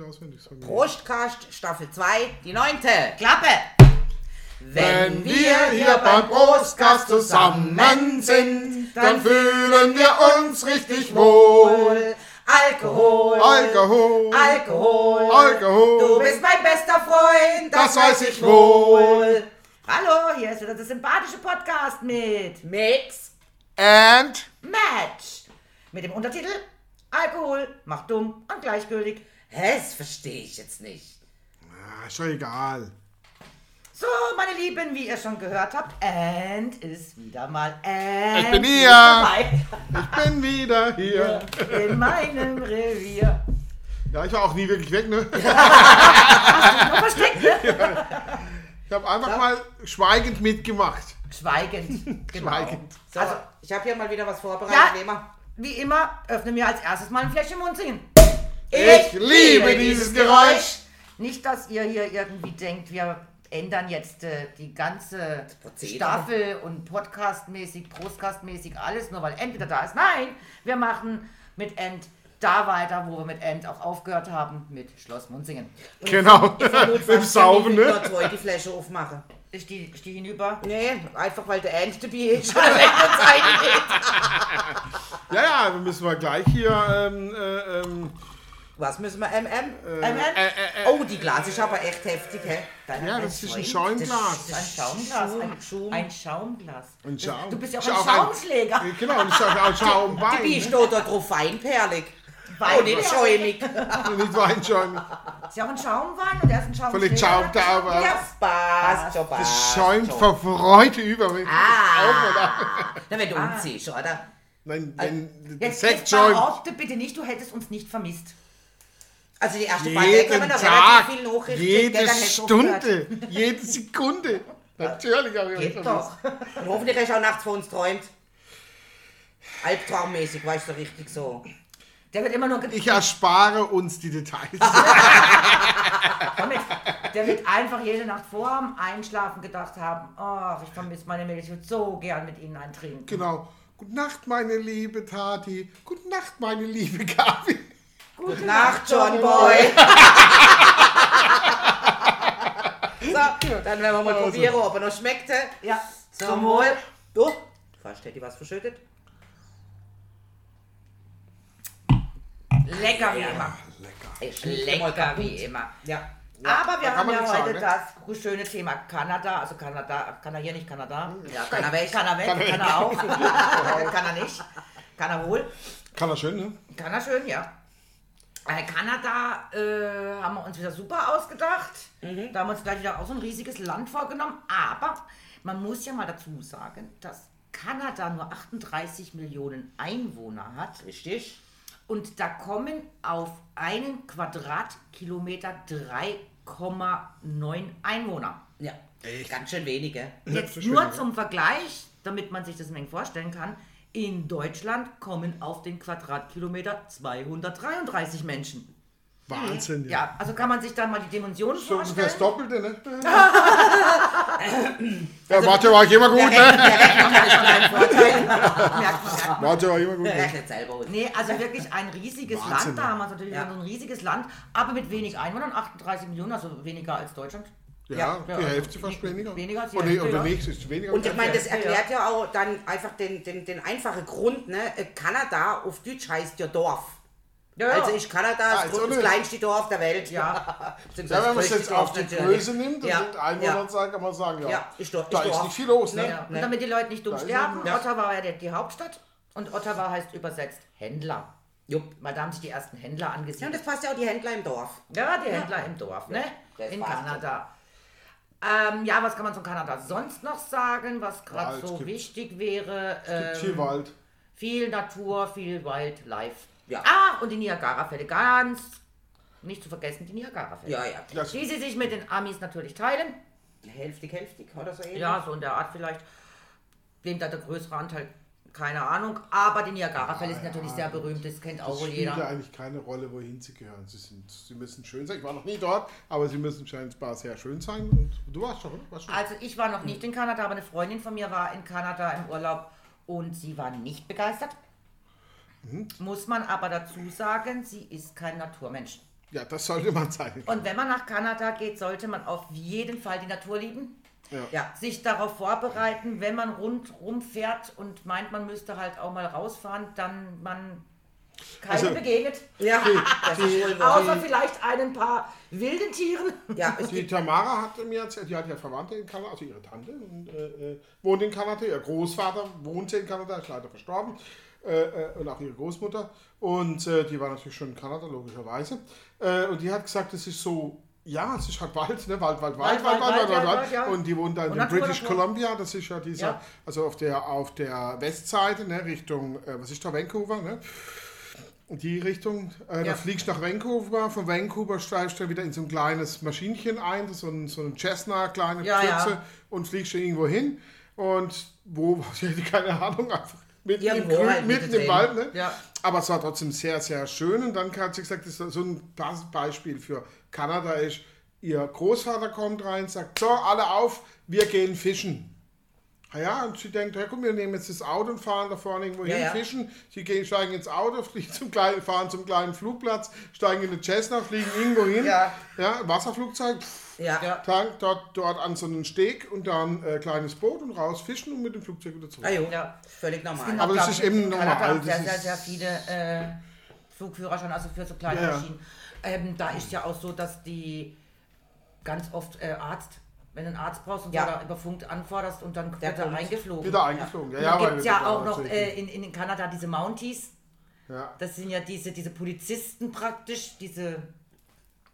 Auswendig sagen. Prostkast Staffel 2, die neunte. Klappe! Wenn wir hier beim Prostkast zusammen sind, dann fühlen wir uns richtig wohl. Alkohol, Alkohol, Alkohol, Alkohol. Du bist mein bester Freund, das, Das weiß ich wohl. Hallo, hier ist wieder der sympathische Podcast mit Mix And Match. Mit dem Untertitel Alkohol macht dumm und gleichgültig. Hä, das verstehe ich jetzt nicht. ah, ist doch egal. So, meine Lieben, wie ihr schon gehört habt, And ist wieder mal And. Ich bin hier. dabei. Ich bin wieder hier. In meinem Revier. Ja, ich war auch nie wirklich weg, ne? Noch versteckt, ne? Ich habe einfach mal schweigend mitgemacht. Schweigend. Genau. Schweigend. So, Also, ich habe hier mal wieder was vorbereitet, Ja. wie immer. wie immer, öffnen wir als erstes mal ein Fläschchen Mund singen. Ich liebe dieses Geräusch. Nicht, dass ihr hier irgendwie denkt, wir ändern jetzt äh, die ganze. Staffel und podcastmäßig, prostcastmäßig alles, nur weil End wieder da ist. Nein, wir machen mit End da weiter, wo wir mit End auch aufgehört haben, mit Schloss Munzingen. Genau. Notfalls Mit dem Saufen, ich ne? Nur zwei die Flasche aufmachen. Ich stehe steh hinüber. Nee, einfach weil der Ernst dabei ist. Schon länger Zeit geht. Ja, ja, wir müssen wir gleich hier. Ähm, äh, Was müssen wir, MM? MM? äh, äh, äh, Oh, die Glas ist aber echt heftig, hä? ja, das ist ein Das Schaumglas. ist ein Schaumglas. Ein, Schum. ein Schaumglas. Ein Schaum. Du bist ja auch ein auch ein- Schaumschläger. Genau, und ich sage auch Schaumwein. Die ne? steht da drauf feinperlig. Wein- Oh, nicht schäumig. Nicht Weinschaum. Ist ja auch ein Schaumwein und er ist ein Schaumschläger. Völlig schaumt da aber. Ja, passt schon, passt Das schäumt vor Freude über mich. Ah, na, wenn du umziehst, oder? Nein, wenn der Jetzt, Sekt jetzt schäumt. bitte nicht, du hättest uns nicht vermisst. Also die erste Partie kann Jeden man noch Tag, relativ viel Nachrichten jede gell. Stunde, jede Sekunde. Natürlich habe ich euch Geht doch. Und hoffentlich hast du auch nachts von uns träumt. Albtraummäßig, weißt du, richtig so. Der wird immer nur Ich erspare uns die Details. Komm mit. Der wird einfach jede Nacht vor dem Einschlafen gedacht haben, ach, ich vermisse meine Mädels, ich würde so gern mit ihnen eintrinken. genau. Gute Nacht, meine liebe Tati. Gute Nacht, meine liebe Gabi. Gute Nacht, John Boy. so, dann werden wir mal Also. probieren, ob er noch schmeckt. Ja, Zum Wohl. Du? Fast hätte ich was verschüttet. lecker wie immer. Lecker. Ist Lecker wie immer. Ja. Aber wir haben ja heute sagen, das schöne Thema Kanada, also Kanada, kann er hier nicht Kanada? Ja, kann er weg. Kann er weg, Kann kann er auch. kann er nicht. Kann er wohl. Kann er schön, ne? Kann er schön, ja. Äh, Kanada äh, haben wir uns wieder super ausgedacht. Da haben wir uns gleich wieder auch so ein riesiges Land vorgenommen. Aber man muss ja mal dazu sagen, dass Kanada nur 38 Millionen Einwohner hat. Richtig. Und da kommen auf einen Quadratkilometer 3,9 Einwohner. Ja. Ganz schön wenige. Jetzt nur zum Vergleich, damit man sich das ein wenig vorstellen kann. In Deutschland kommen auf den Quadratkilometer 233 Menschen. Wahnsinn. Ja, also kann man sich dann mal die Dimensionen So ungefähr das vorstellen. Doppelte, ne? ja, Mathe war ich immer gut, ne? Mathe war immer gut. Ne? Nee, also wirklich ein riesiges Wahnsinn, Land. Da haben wir natürlich Ja. so ein riesiges Land, aber mit wenig Einwohnern, 38 Millionen, also weniger als Deutschland. Ja, Ja, die also Hälfte fast weniger. weniger als die Oder, Hälfte, oder ja. ist weniger. Und ich meine, das erklärt ja auch dann einfach den, den, den einfachen Grund, ne? Äh, Kanada auf Deutsch heißt ja Dorf. Ja, ja. Also ist Kanada das, grö- das nicht. kleinste Dorf der Welt. Ja. Wenn man es das jetzt auf die Dorf natürlich. Größe nimmt und ja. mit sagt, kann man sagen, ja, Ja, ist doch- da ist ist doch- nicht viel los, ne? Ja. Und ne? damit die Leute nicht dumm sterben, ja- Ottawa war ja die, Hauptstadt und Ottawa heißt übersetzt Händler. Jupp. Weil da haben sich die ersten Händler Ja, und das passt ja auch die Händler im Dorf. Ja, die Händler im Dorf, ne? das In. Kanada. Ähm, ja, was kann man zu Kanada sonst noch sagen, was gerade so gibt's. wichtig wäre? Es gibt Ähm, viel Wald. viel Natur, viel Wildlife. Ja. Ah, und die Niagara-Fälle, ganz nicht zu vergessen, die Niagara-Fälle. Ja, ja. Das, Die sie sich mit den Amis natürlich teilen. Hälftig, hälftig oder so ähnlich. Ja, so in der Art vielleicht. Wem da der größere Anteil, keine Ahnung. Aber die Niagara-Fälle sind natürlich sehr berühmt, das kennt auch das wohl spielt ja jeder. eigentlich keine Rolle, wohin sie gehören. Sie, sind, sie müssen schön sein. Ich war noch nie dort, aber sie müssen scheinbar sehr schön sein. Und du warst schon? Warst schon. Also ich war noch nicht in Kanada, aber eine Freundin von mir war in Kanada im Urlaub und sie war nicht begeistert. Mhm. Muss man aber dazu sagen, sie ist kein Naturmensch. Ja, das sollte man sein. Und wenn man nach Kanada geht, sollte man auf jeden Fall die Natur lieben. Ja. Sich darauf vorbereiten, wenn man rundrum fährt und meint, man müsste halt auch mal rausfahren, dann man keine Also- begegnet. Ja, das ist wohl Außer vielleicht ein paar wilden Tieren. Ja, Die Tamara hat mir erzählt, die hat ja Verwandte in Kanada, also ihre Tante und, äh, äh, wohnt in Kanada, ihr Großvater wohnte in Kanada, ist leider verstorben. Äh, äh, und auch ihre Großmutter. Und äh, die war natürlich schon in Kanada, logischerweise. Äh, und die hat gesagt, es ist so, ja, es ist halt Wald, ne? Wald, Wald, Wald, Wald, Wald, Wald, Wald, Wald. ja. Und die wohnt da in der British. Columbia, das ist ja dieser, Ja. also auf der, auf der Westseite, ne? Richtung, äh, was ist da, Vancouver, ne? die Richtung. Äh, Ja. Da fliegst du nach Vancouver, von Vancouver steigst du wieder in so ein kleines Maschinchen ein, so ein, so ein Cessna, kleine Ja, Pfütze ja. und fliegst du irgendwo hin. Und wo, ich hätte keine Ahnung, einfach mitten, im, Irgendwo Grün, halt mitten im. Wald. Ne? Ja. Aber es war trotzdem sehr, sehr schön. Und dann hat sie gesagt, das ist so ein Beispiel für Kanada ist, ihr Großvater kommt rein, sagt, so, alle auf, wir gehen fischen. Ah ja, und sie denkt, hey, komm, wir nehmen jetzt das Auto und fahren da vorne irgendwo Ja, hin, ja. fischen. Sie gehen, steigen ins Auto, fliegen zum kleinen, fahren zum kleinen Flugplatz, steigen in den Cessna, fliegen irgendwo hin. Ja. ja Wasserflugzeug, pff, ja. Ja. Tank, dort, dort an so einen Steg und dann äh, kleines Boot und raus fischen und mit dem Flugzeug wieder zurück. Ah, jo. Ja. Völlig normal. Aber das ist eben normal, Kanada haben das sehr, ist- sehr, sehr viele äh, Flugführer schon, also für so kleine Ja, ja. Maschinen. Ähm, da ist ja auch so, dass die ganz oft äh, Arzt, wenn du einen Arzt brauchst und Ja. da über Funk anforderst und dann Der wird er eingeflogen. Wieder eingeflogen. Ja, ja, da weil gibt ja da auch noch äh, in, in Kanada diese Mounties. ja. Das sind ja diese, diese Polizisten praktisch, diese,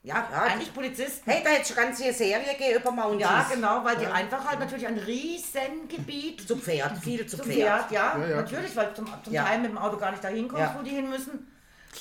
ja, Ja, eigentlich Polizisten. Hey, da hätte es ganze Serie gegeben über Mountains. Ja, genau, weil die einfach halt natürlich ein riesen Gebiet Zu Pferd, viel zu zum Pferd. Pferd, ja, Ja, ja. natürlich, weil zum, zum Ja. Teil mit dem Auto gar nicht dahin kommst, Ja. wo die hin müssen.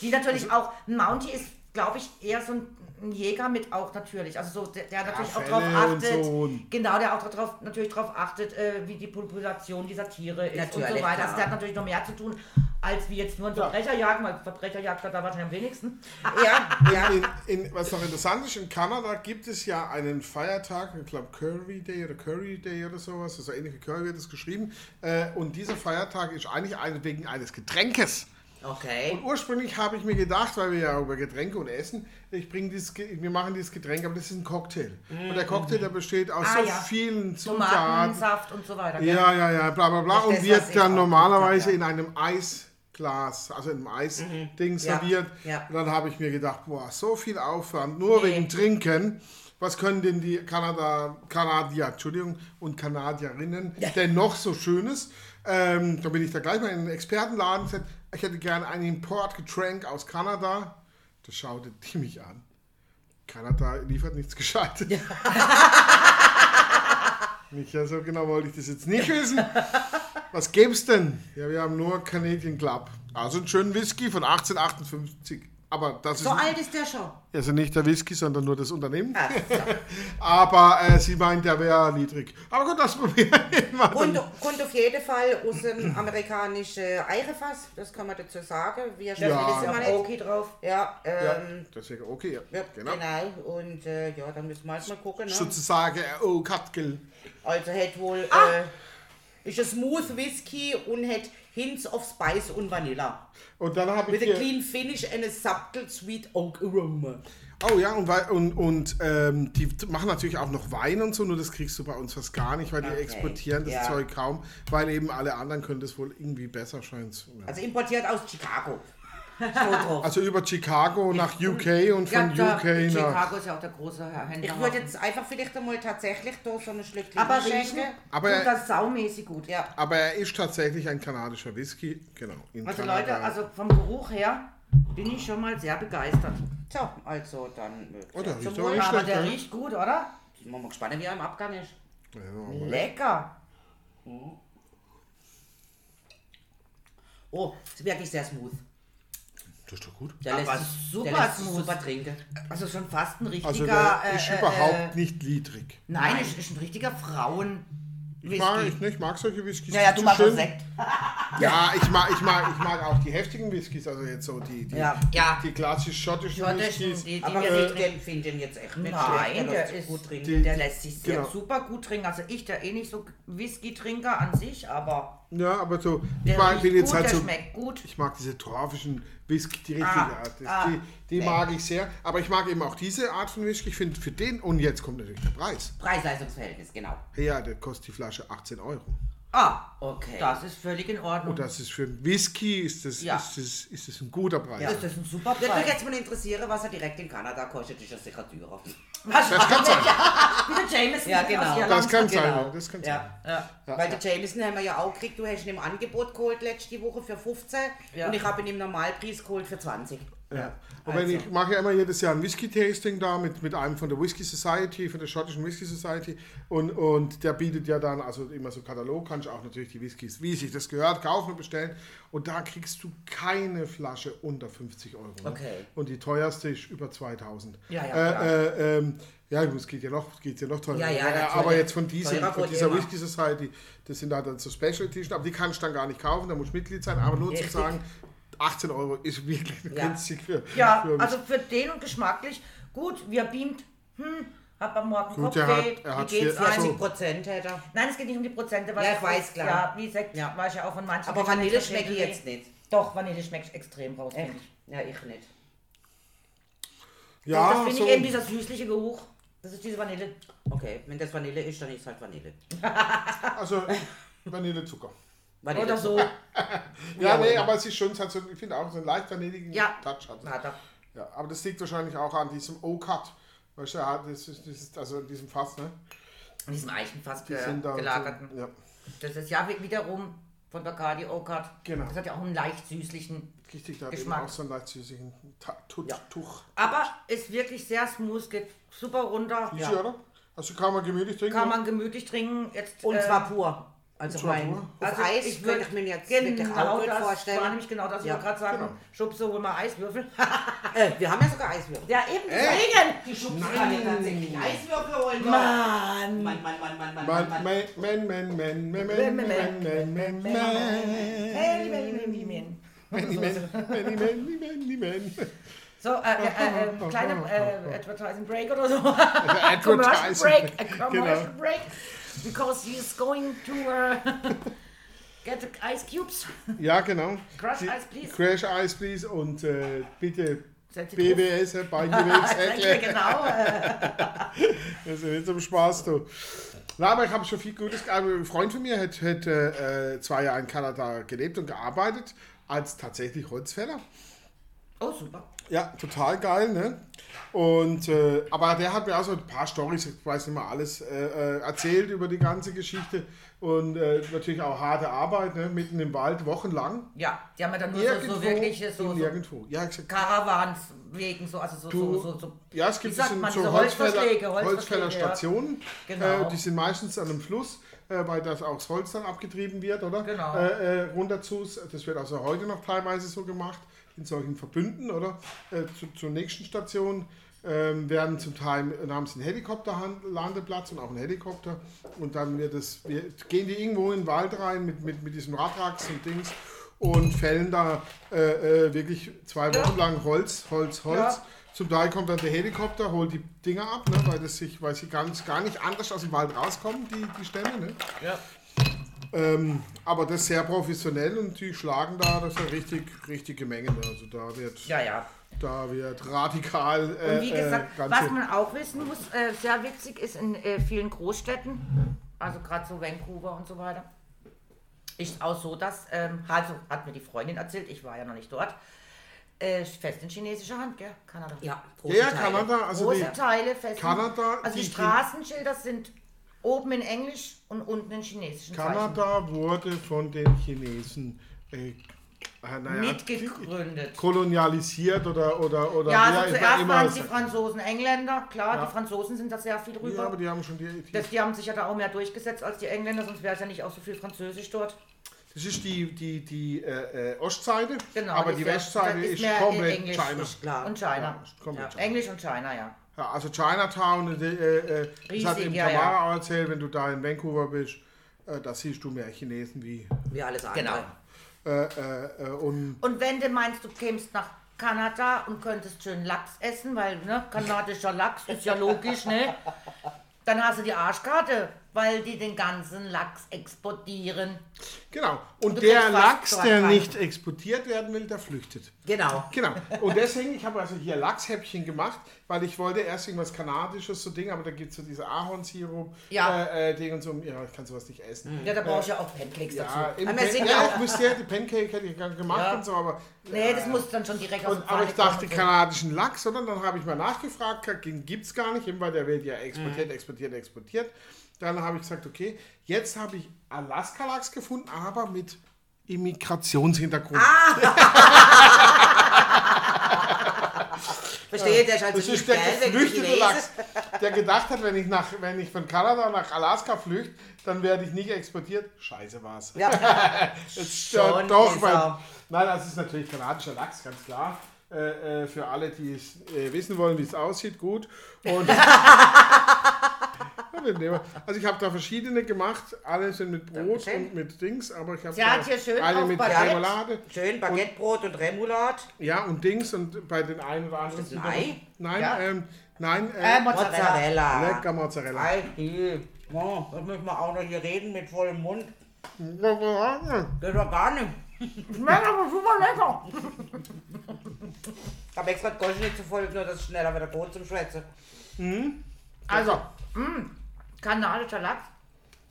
Die natürlich Also auch, ein Mountie ist, glaube ich, eher so ein, ein Jäger mit auch natürlich, also so, der, der natürlich auch drauf Fälle und achtet, so genau, der auch drauf, natürlich darauf achtet, äh, wie die Population dieser Tiere ist und so Natürlich, weiter. Also der hat natürlich noch mehr zu tun, als wie jetzt nur ein Verbrecher jagen, weil Verbrecher jagt er da wahrscheinlich am wenigsten. Ja, ja. In, in, was noch interessant ist, in Kanada gibt es ja einen Feiertag, ich glaube Curry Day oder Curry Day oder sowas, also ähnlich wie Curry wird es geschrieben. Äh, und dieser Feiertag ist eigentlich ein, wegen eines Getränkes. Okay. Und ursprünglich habe ich mir gedacht, weil wir ja über Getränke und Essen, ich dieses, Ge- wir machen dieses Getränk, aber das ist ein Cocktail. Und der Cocktail, der besteht aus Ah, so ja. vielen Zutaten. Tomatensaft und so weiter. gell? Ja, ja, ja, bla bla bla. Das Und das, wird dann normalerweise in einem Eisglas, also in einem Eisding Ja, serviert. ja. Und dann habe ich mir gedacht, boah, so viel Aufwand, nur Nee. wegen Trinken. Was können denn die Kanada, Kanadier, Entschuldigung, und Kanadierinnen denn noch so Schönes? Ähm, da bin ich da gleich mal in den Expertenladen gesagt, ich hätte gerne ein Importgetränk aus Kanada. Da schaute die mich an. Kanada liefert nichts Gescheites. Nicht ja, so genau wollte ich das jetzt nicht wissen. Was gäb's denn? Ja, wir haben nur Canadian Club. Also einen schönen Whisky von 1858. Aber das ist So alt ist der schon. also nicht der Whisky, sondern nur das Unternehmen. Ah, Aber äh, sie meint, der wäre niedrig. Aber gut, das probieren wir mal. Und kommt auf jeden Fall aus dem amerikanischen Eirefass, das kann man dazu sagen. Wir Ja. das Ist immer ja nicht. okay drauf. Ja, Ja, ähm, deswegen okay. Ja, ja, genau. genau. Und äh, ja, dann müssen wir halt mal gucken. Ne? Sozusagen, äh, oh, Katkel. Also hat wohl Ah! äh, ist ein Smooth Whisky und hat Hints of Spice und Vanilla. Und dann habe ich With a clean finish and a subtle sweet oak aroma. Oh ja, und, und, und ähm, die machen natürlich auch noch Wein und so, nur das kriegst du bei uns fast gar nicht, weil die Okay, exportieren das ja. Zeug kaum, weil eben alle anderen können das wohl irgendwie besser, scheint ja. Also importiert aus Chicago. So drauf. Also über Chicago nach UK und von Ja, UK da, nach... Chicago ist ja auch der große Händler. ich würde jetzt einfach vielleicht einmal tatsächlich da so eine Schlückchen aber schenken. Aber tut er- das saumäßig gut. Ja. Aber er ist tatsächlich ein kanadischer Whisky, genau. In Also Kanada. Leute, also vom Geruch her bin ich schon mal sehr begeistert. So, also dann. äh, Oh, der zum riecht aber Wohl. der ne? riecht gut, oder? Sind wir mal gespannt, wie er im Abgang ist. Ja, Lecker. Oh, ist wirklich sehr smooth. Das ist doch gut. Der Aber lässt sich- super der lässt super trinken. Also schon fast ein richtiger. Also der äh, ist äh, überhaupt äh, nicht niedrig. Nein, ist, ist ein richtiger Frauen. Ich mag, ich, ich mag solche Whiskys. Ja, ja, Zu du magst auch schön. Sekt. Ja, ich mag, ich, mag, ich mag auch die heftigen Whiskys, also jetzt so die, die, Ja. Ja. die klassisch schottischen Schottischen, Whiskys. die, die Aber wir ich trinken. den finde den jetzt echt nicht Nein, schlecht. der lässt sich ist gut trinken. Die- Der lässt sich sehr Genau. super gut trinken. Also ich, der eh nicht so Whisky-Trinker an sich, aber Ja, aber so, ich Der mag, bin jetzt gut, halt so, schmeckt gut. ich mag diese torfischen Whisky, die richtige Ah, Art. Ah, die die mag ich sehr. Aber ich mag eben auch diese Art von Whisky. Ich finde für den, und jetzt kommt natürlich der Preis. Preis-Leistungsverhältnis, genau. Ja, der kostet die Flasche 18 Euro. Ah, Okay. das ist völlig in Ordnung. Und das ist für einen Whisky, ist das, Ja. ist das, ist das ein guter Preis. das ist ein super Würde mich Preis. jetzt mal interessieren, was er direkt in Kanada kostet, ist das sicher teurer. Was Das kann sein. Wie der Jameson Ja, genau. Das kann Genau. sein. Das kann sein. Ja. Ja. Weil der Jameson haben wir ja auch gekriegt, du hast ihn im Angebot geholt letzte Woche für 15 Ja. und ich habe ihn im Normalpreis geholt für 20. Ja. Und wenn Also. ich mache ja immer jedes Jahr ein Whisky-Tasting da mit, mit einem von der Whisky Society, von der schottischen Whisky Society. Und, und der bietet ja dann, also immer so Katalog, kannst auch natürlich die Whiskys, wie sich das gehört, kaufen und bestellen. Und da kriegst du keine Flasche unter 50 Euro. Ne? Okay. Und die teuerste ist über 2000. Ja, ja, äh, äh, ähm, ja, gut, es geht ja noch, geht ja noch teurer. Ja, ja, aber jetzt von, Teurer von dieser immer. Whisky Society, das sind halt dann so Special Edition, aber die kannst du dann gar nicht kaufen, da musst du Mitglied sein. Aber nur zu Richtig. sagen, 18 Euro ist wirklich Ja. günstig für, Ja, für also für den und geschmacklich gut. Wir beamt, hm, hab am Morgen Gut, Kopfweh. er hat- er Wie hat geht's? vier- ach so. 20 Prozent hätte er. Nein, es geht nicht um die Prozente. was Ja, ich weiß, klar. Ja, wie Sekt Ja. war ich ja auch von manchen. Aber Vanille schmecke ich jetzt nicht. Doch, Vanille schmeckt extrem raus. Echt? finde ich. Ja, ich nicht. Ja, das finde so. ich eben dieser süßliche Geruch. Das ist diese Vanille. Okay, wenn das Vanille ist, dann ist es halt Vanille. Also Vanillezucker. Vanille. Oder so. Ja, Ja, nee, aber- es ist schon, es hat so, ich finde auch so einen leicht vanilligen Ja. Touch. Hat. Hat er. Ja, aber das liegt wahrscheinlich auch an diesem O-Cut. Weißt du, ja, das ist, das ist also in diesem Fass, ne? In diesem Eichenfass Die da gelagerten. So, ja. Das ist ja wiederum von Bacardi Okat. Genau. Das hat ja auch einen leicht süßlichen. Richtig, da Geschmack. auch so einen leicht Ta- Tut- Ja. Tuch. Aber ist wirklich sehr smooth, geht super runter. Easy, oder? Also kann man gemütlich trinken. Kann man gemütlich trinken. Jetzt, Und äh, zwar pur. Also mein, Also Eis ich könnte würd- ich mir jetzt genau gut das vorstellen. war nämlich genau das, ich Ja, wollte gerade sagen, genau. Schubse, hol mal Eiswürfel. Äh, wir haben ja sogar Eiswürfel. ja, eben, deswegen. Die Schubse kann ja tatsächlich Eiswürfel holen. Mann. Mann, Mann, Mann, Mann, Mann, Man, Mann, Mann. man, man, man, man, man, man, Man, man, man, man, man, man. Hey, Manny, Manny, Manny. Many, many, many, many, many, many. So, äh, äh, äh, kleine äh, Advertising Break oder so. commercial Advertising. break, commercial Genau. break, because he's going to uh, get the ice cubes. Ja, genau. Crush Die- Ice, please. Crash Ice, please. Und äh, bitte. BWS, Beigewichtshäckle. genau. Äh, Das ist nicht zum Spaß, du. Na, aber ich habe schon viel Gutes. Ein Freund von mir hat, hat äh, zwei Jahre in Kanada gelebt und gearbeitet als tatsächlich Holzfäller. oh, super. Ja, total geil, ne? Und, äh, aber der hat mir auch so ein paar Storys, ich weiß nicht mal alles, äh, äh, erzählt über die ganze Geschichte. Und äh, natürlich auch harte Arbeit, ne? mitten im Wald, wochenlang. Ja, die haben ja dann nur so, so wirklich so, so. Ja, Caravans wegen, so, also so, Du- so, so, so. Ja, es gibt so, man, so Holzfäller, Holzverschläge, Holzverschläge, Holzfällerstationen. Genau. Äh, die sind meistens an einem Fluss, äh, weil das auch das Holz dann abgetrieben wird, oder? Genau. Äh, äh, runter zu. Das wird also heute noch teilweise so gemacht, in solchen Verbünden, oder? Äh, zu, zur nächsten Station ähm, werden zum Teil haben sie einen Helikopterlandeplatz und auch einen Helikopter. Und dann wird es, wir, gehen die irgendwo in den Wald rein mit, mit, mit diesem Radrax und Dings und fällen da äh, äh, wirklich zwei Wochen lang Holz, Holz, Holz. Ja. Zum Teil kommt dann der Helikopter, holt die Dinger ab, ne, weil, das sich, weil sie ganz, gar nicht anders aus dem Wald rauskommen, die, die Stämme. Ne? Ja. Ähm, aber das ist sehr professionell und die schlagen da, das ist eine richtig, richtige Menge. Ne? Also da wird, Ja, ja. da wird radikal. Äh, Und wie gesagt, äh, was man auch wissen muss, äh, sehr witzig ist in äh, vielen Großstädten, also gerade so Vancouver und so weiter, ist auch so, dass, ähm, also hat mir die Freundin erzählt, ich war ja noch nicht dort, äh, fest in chinesischer Hand, gell, Kanada. Ja, ja, ja, Teile. Kanada, also Große die, Teile fest. in- Kanada, also die, die- Straßenschilder sind oben in Englisch und unten in chinesischen Zeichen. Kanada wurde von den Chinesen äh, äh, naja, Mitgegründet. kolonialisiert oder oder oder Ja, also auch zuerst immer waren es die. Franzosen, Engländer, klar, Ja. die Franzosen sind da sehr viel rüber. Ja, aber die haben schon die, die Das, die haben sich ja da auch mehr durchgesetzt als die Engländer, sonst wäre es ja nicht auch so viel Französisch dort. Das ist die, die, die äh, äh, Ostseite, Genau, aber das die ja- Westseite das ist ist, komplett Englisch. China. Ist klar. Und China. Ja, komplett Ja, China. Englisch und China, ja. Ja, also Chinatown, äh, äh, das Riesig, hat eben ja, Tamara ja. auch erzählt, wenn du da in Vancouver bist, äh, da siehst du mehr Chinesen wie. Wie alles andere. Genau. Äh, äh, äh, und Und wenn du meinst, du kämst nach Kanada und könntest schön Lachs essen, weil ne, kanadischer Lachs ist ja logisch, ne? Dann hast du die Arschkarte, weil die den ganzen Lachs exportieren. Genau. Und Du der Lachs, der nicht exportiert werden will, der flüchtet. Genau. Genau. Und deswegen, ich habe also hier Lachshäppchen gemacht, weil ich wollte erst irgendwas Kanadisches, so Ding, aber da gibt es so diese Ahornsirup, Ja. äh, äh, Ding und so. Ja, ich kann sowas nicht essen. Ja, da brauchst du ja auch Pancakes Ja, dazu. Aber Pan ja, ich müsste ja die Pancake hätte ich gern gemacht Ja. und so, aber. Nee, das muss dann schon direkt aus Und, dem aber ich dachte, kanadischen Lachs, sondern dann habe ich mal nachgefragt, den gibt es gar nicht, eben weil der wird ja exportiert, Mhm. exportiert, exportiert. Dann habe ich gesagt, okay, jetzt habe ich Alaska-Lachs gefunden, aber mit Immigrationshintergrund. Verstehe, der ist also Das ist der geil, geflüchtete. Lachs, der gedacht hat, wenn ich, nach, wenn ich von Kanada nach Alaska flüchte, dann werde ich nicht exportiert. Scheiße war's. Ja, Jetzt, Schon doch, er. nein, das ist natürlich kanadischer Lachs, ganz klar. Äh, äh, für alle, die es äh, wissen wollen, wie es aussieht, gut. Und also ich habe da verschiedene gemacht, alle sind mit Brot Dankeschön. und mit Dings, aber ich habe Sie hat hier schön eine mit Baguette. Remoulade. schön Baguettebrot und Remoulade. Ja, und Dings und bei den einen oder anderen. Ist das ein Ei? Nein, Ja. ähm, nein, Äh, äh, Mozzarella. Mozzarella. lecker Mozzarella. Ei. Oh, das müssen wir auch noch hier reden mit vollem Mund. Das ist doch gar nicht. Schmeckt aber super lecker. Ich habe extra die Goschen nicht zu voll, nur dass ich schneller wieder Brot zum Schwätzen. Also, mh, kanadischer Lachs,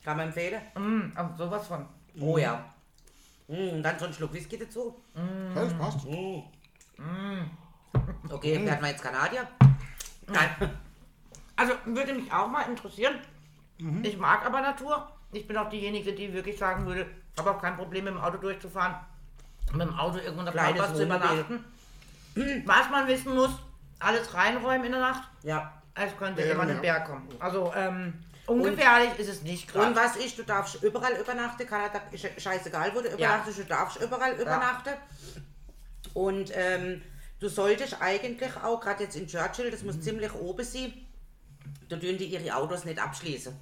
Kann man empfehlen? mh, aber sowas von. Oh ja. Mm, und dann so ein Schluck Whisky dazu. das passt. Okay, Mm. werden wir jetzt Kanadier? Nein. Also würde mich auch mal interessieren. Mhm. Ich mag aber Natur. Ich bin auch diejenige, die wirklich sagen würde, ich habe auch kein Problem mit dem Auto durchzufahren. Mit dem Auto irgendwo in der Kleines Pampas zu übernachten. Was man wissen muss, alles reinräumen in der Nacht. Ja. Es könnte Ja, immer ja. ein Bär kommen. Also ähm, ungefährlich ist es nicht Und gerade. was ist, du darfst überall übernachten. Kanada ist scheißegal, wo du übernachtest, du darfst überall übernachten. Und ähm, du solltest eigentlich auch, gerade jetzt in Churchill, das muss Mhm. ziemlich oben sein, da dürfen die ihre Autos nicht abschließen.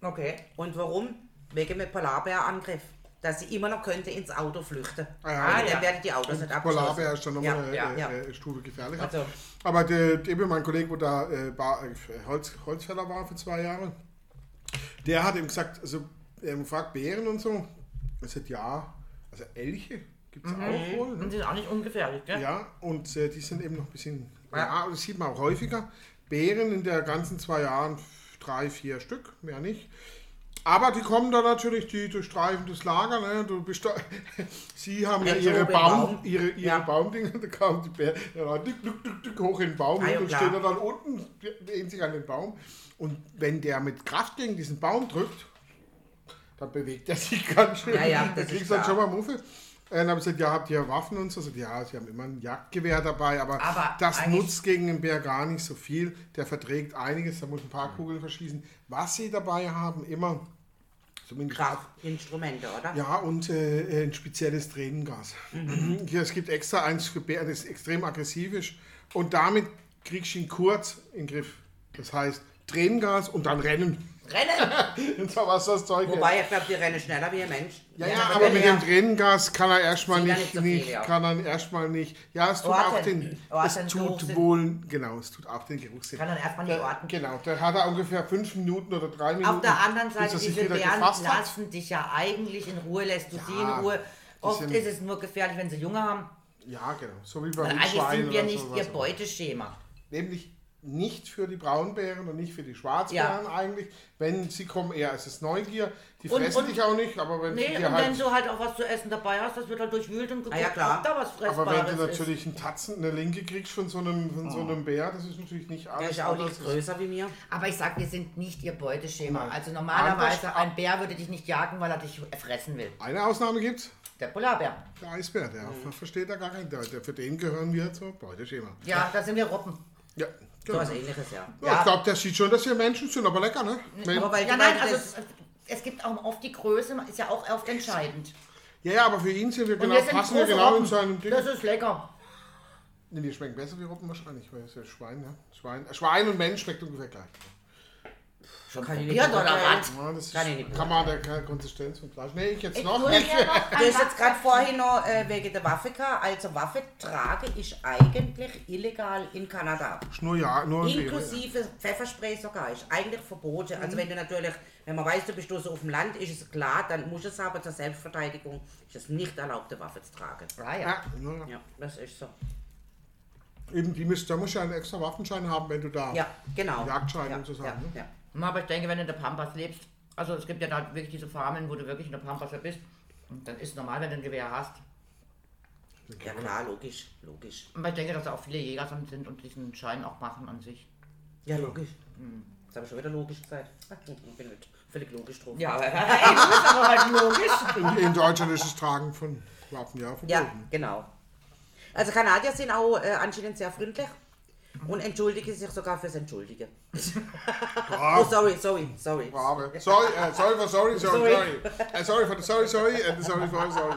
Okay. Und warum? Wegen dem Polarbärangriff. Dass sie immer noch könnte ins Auto flüchten. Ah, ja. Ah, ja. werden die Autos nicht abschließen. Polarbär ist dann nochmal ja, eine ja, äh, ja. äh, Stufe gefährlicher. Also, Aber der, eben mein Kollege, wo da äh, äh, Holz, Holzfäller war für zwei Jahre, der hat ihm gesagt, also er hat gefragt, Bären und so. Er sagt, ja, also Elche gibt es auch wohl. Und Ne? die sind auch nicht ungefährlich, gell? Ja, und äh, die sind eben noch ein bisschen, Ja. ja, das sieht man auch häufiger. Bären in der ganzen zwei Jahren drei, vier Stück, mehr nicht. Aber die kommen da natürlich, die durchstreifen das Lager. Ne? Du bist da, Sie haben ja ihre, Baum, Baum. ihre, ihre Ja. Baumdinger, da kamen die Bären ja, dick, dick, dick, dick, hoch in den Baum Ah, ja, und klar. stehen da dann unten, lehnen sich an den Baum. Und wenn der mit Kraft gegen diesen Baum drückt, dann bewegt er sich ganz schön. Ja, ja, da das kriegst du dann klar. schon mal Muffe. Äh, Dann habe ich gesagt, ja, habt ihr Waffen und so? so? Ja, sie haben immer ein Jagdgewehr dabei, aber, Aber das nutzt gegen den Bär gar nicht so viel. Der verträgt einiges, da muss ein paar Kugeln verschießen. Was sie dabei haben, immer, zumindest Kraftinstrumente, oder? ja, und äh, ein spezielles Tränengas. Hier, es gibt extra eins für Bären, das extrem aggressiv ist. Und damit kriegst du ihn kurz in den Griff. Das heißt, Tränengas und dann rennen. Rennen! Und so was das Zeug ist. Wobei, ich glaube, die rennen schneller wie ein Mensch. Ja, ja, aber mit er- dem Tränengas kann er erstmal er nicht, nicht so viel, nicht ja. kann er erstmal nicht. Ja, es tut Orten. auch den, Orten, es tut wohl, genau, es tut auch den Geruchssinn. Kann dann erstmal Der- Orten. Genau, da hat er ungefähr fünf Minuten oder drei Minuten. Auf der anderen Seite, er diese Bären lassen dich ja eigentlich in Ruhe, lässt du sie Ja, in Ruhe. Oft ist es nur gefährlich, wenn sie Junge haben. Ja, genau, so wie bei Eigentlich Wildschweinen sind wir nicht ihr Beuteschema. Nämlich nicht für die Braunbären und nicht für die Schwarzbären eigentlich. Wenn sie kommen, eher ist es Neugier. Die Und- fressen und- dich auch nicht, aber wenn Nee, sie und dir wenn halt... du halt auch was zu essen dabei hast, das wird halt durchwühlt und geguckt, Ah ja, klar. ob da was Aber Fressbares wenn du ist. natürlich einen Tatzen, eine Linke kriegst von so einem, von so einem Bär, das ist natürlich nicht Der alles. ist auch nichts größer wie mir. Aber ich sag, wir sind nicht ihr Beuteschema. Nein. Also normalerweise, Anders- ein Bär würde dich nicht jagen, weil er dich fressen will. Eine Ausnahme gibt's. Der Polarbär. Der Eisbär, der Mhm. versteht da gar keinen. Der, der, für den gehören wir zum Beuteschema. Ja, da sind wir Robben. Ja, So genau. was ähnliches, ja. Ja, ich glaube, der sieht schon, dass wir Menschen sind, aber lecker, ne? Aber weil Ja, nein, also es, gibt auch oft die Größe, ist ja auch oft entscheidend. ja, ja, aber für ihn sind wir genau, passen wir genau in Robben. seinem Ding. Das ist lecker. Nee, die schmecken besser wie Robben wahrscheinlich, weil es ja Schwein, ne? Schwein, Schwein und Mensch schmeckt ungefähr gleich. Schon Kann ich probiert nicht oder was? Ja, das Kann ich nicht kann man der keine Konsistenz und Fleisch. Nee, ich jetzt Ich noch nicht. Du hast jetzt gerade vorhin noch äh, wegen der Waffe gehabt. Also Waffe trage ist eigentlich illegal in Kanada. Nur ja, nur Inklusive Pfefferspray sogar ist eigentlich verboten. Also wenn du natürlich, wenn man weiß, du bist so auf dem Land, ist es klar, dann muss es aber zur Selbstverteidigung, ist es nicht erlaubt, eine Waffe zu tragen. Ah, ja. Ja, ja. Ja, das ist so. Eben, die müsst, da musst du ja einen extra Waffenschein haben, wenn du da. Ja, genau. Jagdschein ja, und so Sachen, Ja, ne? ja. Aber ich denke, wenn du in der Pampas lebst, also es gibt ja da wirklich diese Farmen, wo du wirklich in der Pampas bist, dann ist normal, wenn du ein Gewehr hast. ja klar, logisch, logisch. Aber ich denke, dass da auch viele Jäger sind und diesen Schein auch machen an sich. Ja, logisch. Jetzt habe ich schon wieder logisch gesagt. Ich bin nicht völlig logisch drauf. Ja, aber hey, das ist aber halt logisch. In, in Deutschland ist das Tragen von Waffen ja verboten. Ja, genau. Also Kanadier sind auch äh, anscheinend sehr freundlich und entschuldigen sich sogar fürs Entschuldigen. Oh, sorry, sorry, sorry. brav. Sorry, äh, sorry for sorry, sorry, Sorry. sorry. Äh, sorry for the sorry, sorry, and sorry for sorry, sorry.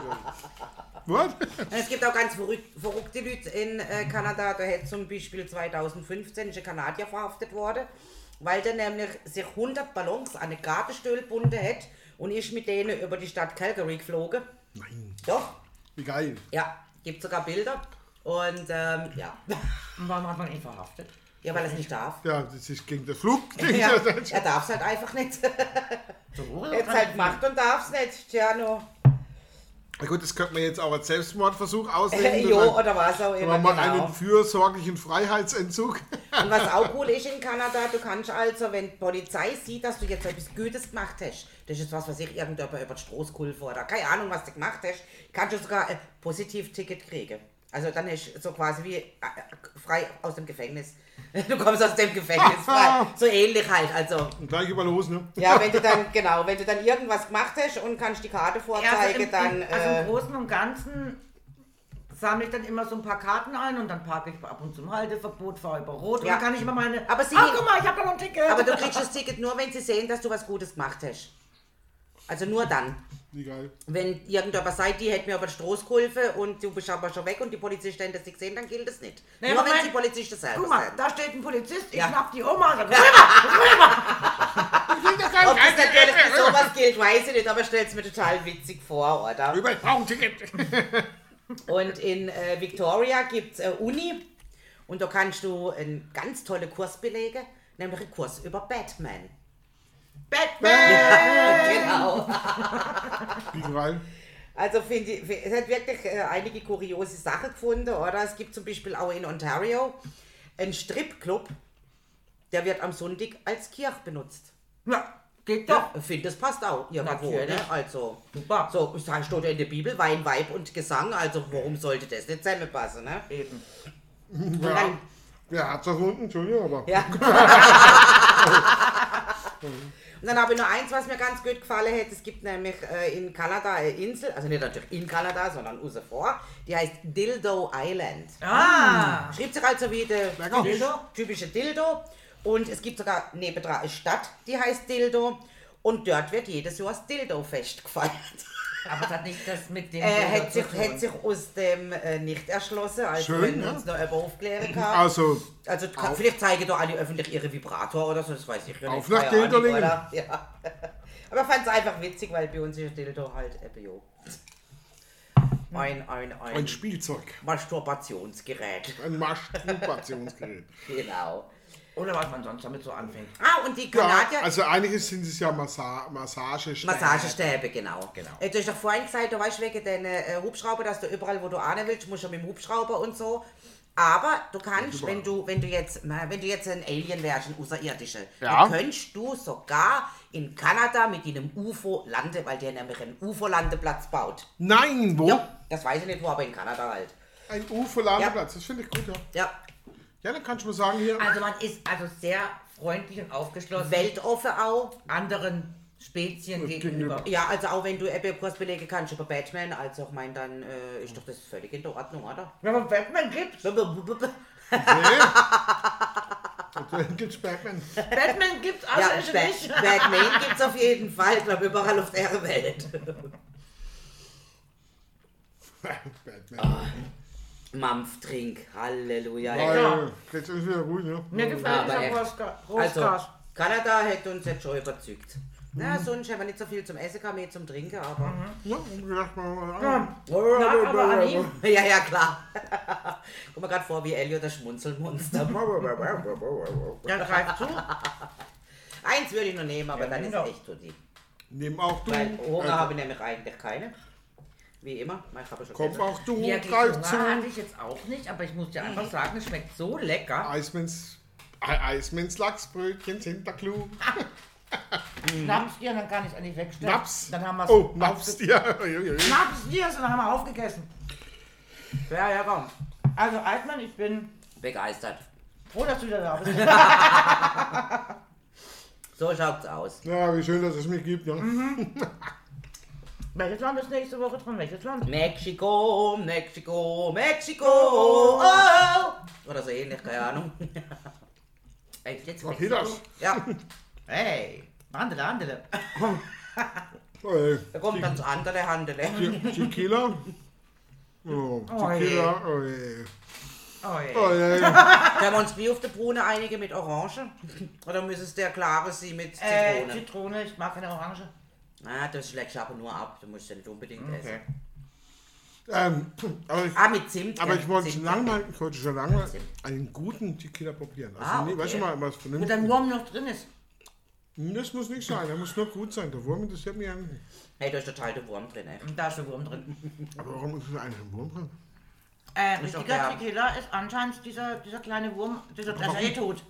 What? Es gibt auch ganz verrückt, verrückte Leute in äh, Kanada. Da hat zum Beispiel 2015 ist ein Kanadier verhaftet worden, weil der nämlich sich 100 Ballons an eine Gartenstuhl gebunden hat und ist mit denen über die Stadt Calgary geflogen. Nein. Doch, Wie geil. ja, gibt sogar Bilder. Und ähm, ja. Und warum hat man ihn verhaftet? ja, weil er es nicht darf. Ja, das ist gegen den Flug. Ja, er darf es halt einfach nicht. So, Jetzt halt gemacht und darf es nicht. Tja, no. Na gut, das könnte man jetzt auch als Selbstmordversuch auslegen. jo, oder was auch wenn immer. man mal Genau. einen fürsorglichen Freiheitsentzug. Und was auch cool ist in Kanada, du kannst also, wenn die Polizei sieht, dass du jetzt etwas Gutes gemacht hast, das ist was, was ich irgendjemand über Straße geholfen oder keine Ahnung, was du gemacht hast, kannst du sogar ein Positivticket kriegen. Also dann ist so quasi wie äh, frei aus dem Gefängnis. Du kommst aus dem Gefängnis frei. So ähnlich halt. Also, Und gleich über los, ne? ja, wenn du dann, genau, wenn du dann irgendwas gemacht hast und kannst die Karte Ja, vorzeigen, also, im, dann. im, also äh, im Großen und Ganzen sammle ich dann immer so ein paar Karten ein und dann parke ich ab und zum Halteverbot, fahre über Rot Ja. und dann kann ich immer meine. Aber sie- ah, guck mal, ich habe da noch ein Ticket. aber du kriegst das Ticket nur, wenn sie sehen, dass du was Gutes gemacht hast. Also nur dann. Geil. Wenn irgendjemand sagt, die hätte mir über die Straße geholfen und du bist aber schon weg und die Polizisten haben das nicht gesehen, dann gilt das nicht. Nee, Nur aber wenn mein- die Polizisten selber Guck mal, sind. da steht ein Polizist, ich Ja. schnapp die Oma, sag, Ob das natürlich für sowas gilt, weiß ich nicht, aber stell's mir total witzig vor, oder? Über ich brauche ein Ticket. Und in äh, Victoria gibt es eine Uni und da kannst du einen ganz tollen Kurs belegen, nämlich einen Kurs über Batman. Batman! Genau. Wie geil. Also finde ich, es hat wirklich äh, einige kuriose Sachen gefunden, oder? Es gibt zum Beispiel auch in Ontario einen Stripclub, der wird am Sonntag als Kirche benutzt. Ja, geht doch. Ich finde, das passt auch irgendwo. Natürlich. Ne? Also, Super. so, steht ja in der Bibel Wein, Weib und Gesang, also warum sollte das nicht zusammenpassen, ne? Eben. Und Ja. dann, Wer hat's erfunden? Entschuldigung, aber. ja. Und dann habe ich noch eins, was mir ganz gut gefallen hat. Es gibt nämlich äh, in Kanada eine Insel, also nicht natürlich in Kanada, sondern außen vor, die heißt Dildo Island. Ah! Schreibt sich also wie der typisch, typische Dildo. Und es gibt sogar nebendran eine Stadt, die heißt Dildo. Und dort wird jedes Jahr das Dildo-Fest gefeiert. Aber es hat nicht das mit dem. Er Bilder hat sich, hat sich aus dem äh, nicht erschlossen, also Schön, wenn ja. uns noch jemand aufklären kann. Also, Also kann, vielleicht zeigen doch alle öffentlich ihre Vibrator oder so, das weiß ich ja nicht. Auf nach oder? Ja. Aber ich fand es einfach witzig, weil bei uns ist Dildo halt eben jo. Ein, ein, ein, ein Spielzeug. Masturbationsgerät. Ein Masturbationsgerät. Genau. Oder was man sonst damit so anfängt. Ah, und die Ja, Kanadier... also einiges sind es ja Massa Massagestäbe. Massagestäbe, genau. Genau. Äh, Du hast doch vorhin gesagt, du weißt wegen den äh, Hubschrauber, dass du überall, wo du an willst, musst du mit dem Hubschrauber und so. Aber du kannst, wenn du, wenn du jetzt, na, wenn du jetzt ein Alien wärst, ein Außerirdischer, Ja. dann könntest du sogar in Kanada mit einem UFO landen, weil der nämlich einen UFO-Landeplatz baut. Nein, wo? Ja, das weiß ich nicht wo, aber in Kanada halt. Ein UFO-Landeplatz. Das finde ich gut, ja. Ja, Ja, dann kannst du mal sagen hier. Also man ist also sehr freundlich und aufgeschlossen weltoffen auch. anderen Spezien gegenüber. Ja, also auch wenn du eben Kurs belegen kannst über Batman, also ich meine, dann äh, ist doch das völlig in der Ordnung, oder? Wenn man Batman gibt, Nee. Und dann gibt's Batman. Batman gibt also Ja, Ba- nicht. Batman gibt es auf jeden Fall, ich glaube überall auf der Welt. Batman. Mampftrink, Halleluja. Ja, ja. Jetzt ist wieder ruhig, ne? Mir gefällt Aber dieser. Rostgas. Also. Kanada hätte uns jetzt schon überzeugt. Na, sonst haben wir nicht so viel zum Essen, gehabt, mehr zum Trinken, aber. Ja, und gedacht, mal, Ja, na, aber an ihm. Ja, ja, klar. Guck mal gerade vor, wie Elliot das Schmunzelmonster. Ja, greif zu. Eins würde ich noch nehmen, aber Ja, dann ist doch. echt tutti. nimm auch du. Weil Hunger Also, habe ich nämlich eigentlich keine. Wie immer. Ich habe schon komm auch du, Wirklich greif Hunger zu. hatte ich jetzt auch nicht, aber ich muss dir einfach sagen, es schmeckt so lecker. Eismanns, E- Eismanns Lachsbrötchen sind der Clou. Schnaps dir, dann kann ich es eigentlich wegstellen. Naps. Dann haben wir es Oh, Naps dir. Schnaps dir, dann haben wir aufgegessen. Ja, ja, komm. Also Altmann, ich bin Begeistert. froh, dass du wieder da bist. So schaut's aus. Ja, wie schön, dass es mich gibt. Ne? Welches Land ist nächste Woche dran? Welches Land? Mexiko, Mexiko, Mexiko. Oh! Oder so ähnlich, keine Ahnung. Echt jetzt Was Mexiko? geht das? Ja, Hey, Handele, Handele. Oh, ey. da kommt dann das andere Handele. Te- Tequila. Oh, Tequila. Oh, ey. Oh, je. Oh, ey. Können wir uns wie auf der Brune einige mit Orange? Oder müsste es der klare sie mit Äh, Zitrone? Zitrone, ich mag keine Orange. Ah, das schlägst du aber nur ab. Du musst ja nicht unbedingt essen. Ähm, aber ich, Ah, mit Zimt. aber ja, ich wollte Zimt. schon lange mal, ich wollte schon lange einen guten Tequila probieren. Also, Ah, nee, okay. weißt du mal, was Wo vernünftig. der Wurm noch drin ist. Das muss nicht sein, der muss nur gut sein. Der Wurm interessiert mich eigentlich nicht. Hey, da ist total der Wurm drin, ey. Und da ist der Wurm drin. Aber warum ist da eigentlich ein Wurm drin? Äh, richtiger der- Tequila ist anscheinend dieser, dieser kleine Wurm, dieser, der ist eh tot.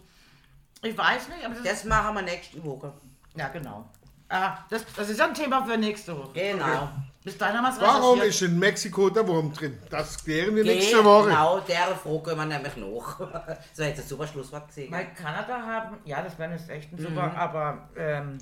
Ich weiß nicht, aber das. Das machen wir nächste Woche. Ja, genau. Ah, das, das ist ja ein Thema für nächste Woche. Genau. Bis dahin haben wir es Warum recherchiert. ist in Mexiko der Wurm drin? Das klären wir nächste Woche. Genau, der Frage können wir nämlich noch. So, jetzt ein super Schlusswort gesehen. Weil Kanada haben, ja, das wäre jetzt echt ein super, aber ähm,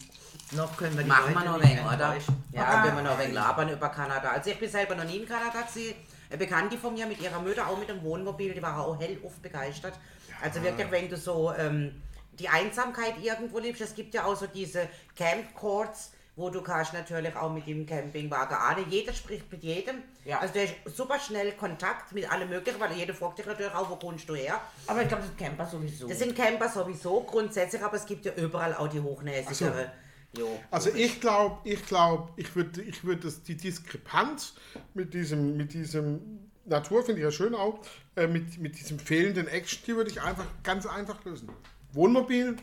noch können wir die Machen wir Leute noch ein nicht wenig, oder? enttäuschen. Ja, Ah, können wir noch ein wenig labern über Kanada. Also ich bin selber noch nie in Kanada gesehen. Eine Bekannte von mir mit ihrer Mutter, auch mit dem Wohnmobil, die war auch hell oft begeistert. Also wirklich, wenn du so ähm, die Einsamkeit irgendwo liebst, es gibt ja auch so diese Camp Courts, wo du kannst natürlich auch mit dem Campingwagen an. Jeder spricht mit jedem. Ja. Also du hast super schnell Kontakt mit allem möglichen, weil jeder fragt dich natürlich auch, wo kommst du her. Aber ich glaube, das sind Camper sowieso. Das sind Camper sowieso grundsätzlich, aber es gibt ja überall auch die hochnäsigere. Jo. Also ich glaube, ich glaube, ich würde ich würd das, die Diskrepanz mit diesem, mit diesem Natur finde ich ja schön auch, äh, mit, mit diesem fehlenden Action, die würde ich einfach ganz einfach lösen. Wohnmobil,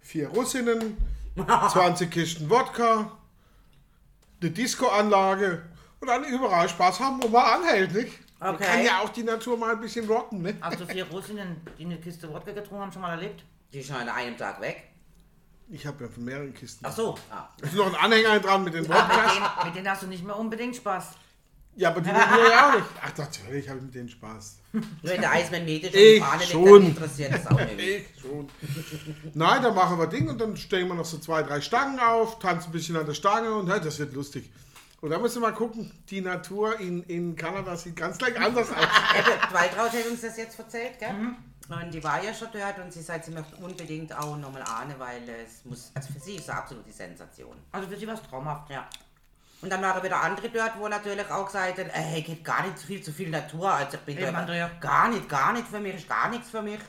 vier Russinnen, 20 Kisten Wodka, eine Disco-Anlage und dann überall Spaß haben, wo man anhält, nicht? Man Okay. kann ja auch die Natur mal ein bisschen rocken, ne? Hast du vier Russinnen, die eine Kiste Wodka getrunken haben, schon mal erlebt? Die ist schon an einem Tag weg. Ich habe ja von mehreren Kisten. Ach so. Ah. Ist noch ein Anhänger dran mit den Mit Wodkas? denen, mit denen hast du nicht mehr unbedingt Spaß. Ja, aber die will mir ja auch nicht. Ach, natürlich habe ich mit denen Spaß. Nur wenn der Eismann medisch Ich liegt, schon. dann interessiert das auch nicht. Ich schon. Nein, dann machen wir Ding und dann stellen wir noch so zwei, drei Stangen auf, tanzen ein bisschen an der Stange und ja, das wird lustig. Und dann müssen wir mal gucken, die Natur in, in Kanada sieht ganz gleich anders aus. Eben, Waltraud hat uns das jetzt erzählt, gell? Mhm. Und die war ja schon dort und sie sagt, sie möchte unbedingt auch nochmal ahnen, weil es muss, also für sie ist es absolut die Sensation. Also für sie war es traumhaft. Ja. Und dann waren wieder andere dort, wo natürlich auch gesagt haben, ey, geht gar nicht viel zu viel Natur. Also ich bin Eben, Andrea. gar nicht, gar nicht für mich, ist gar nichts für mich.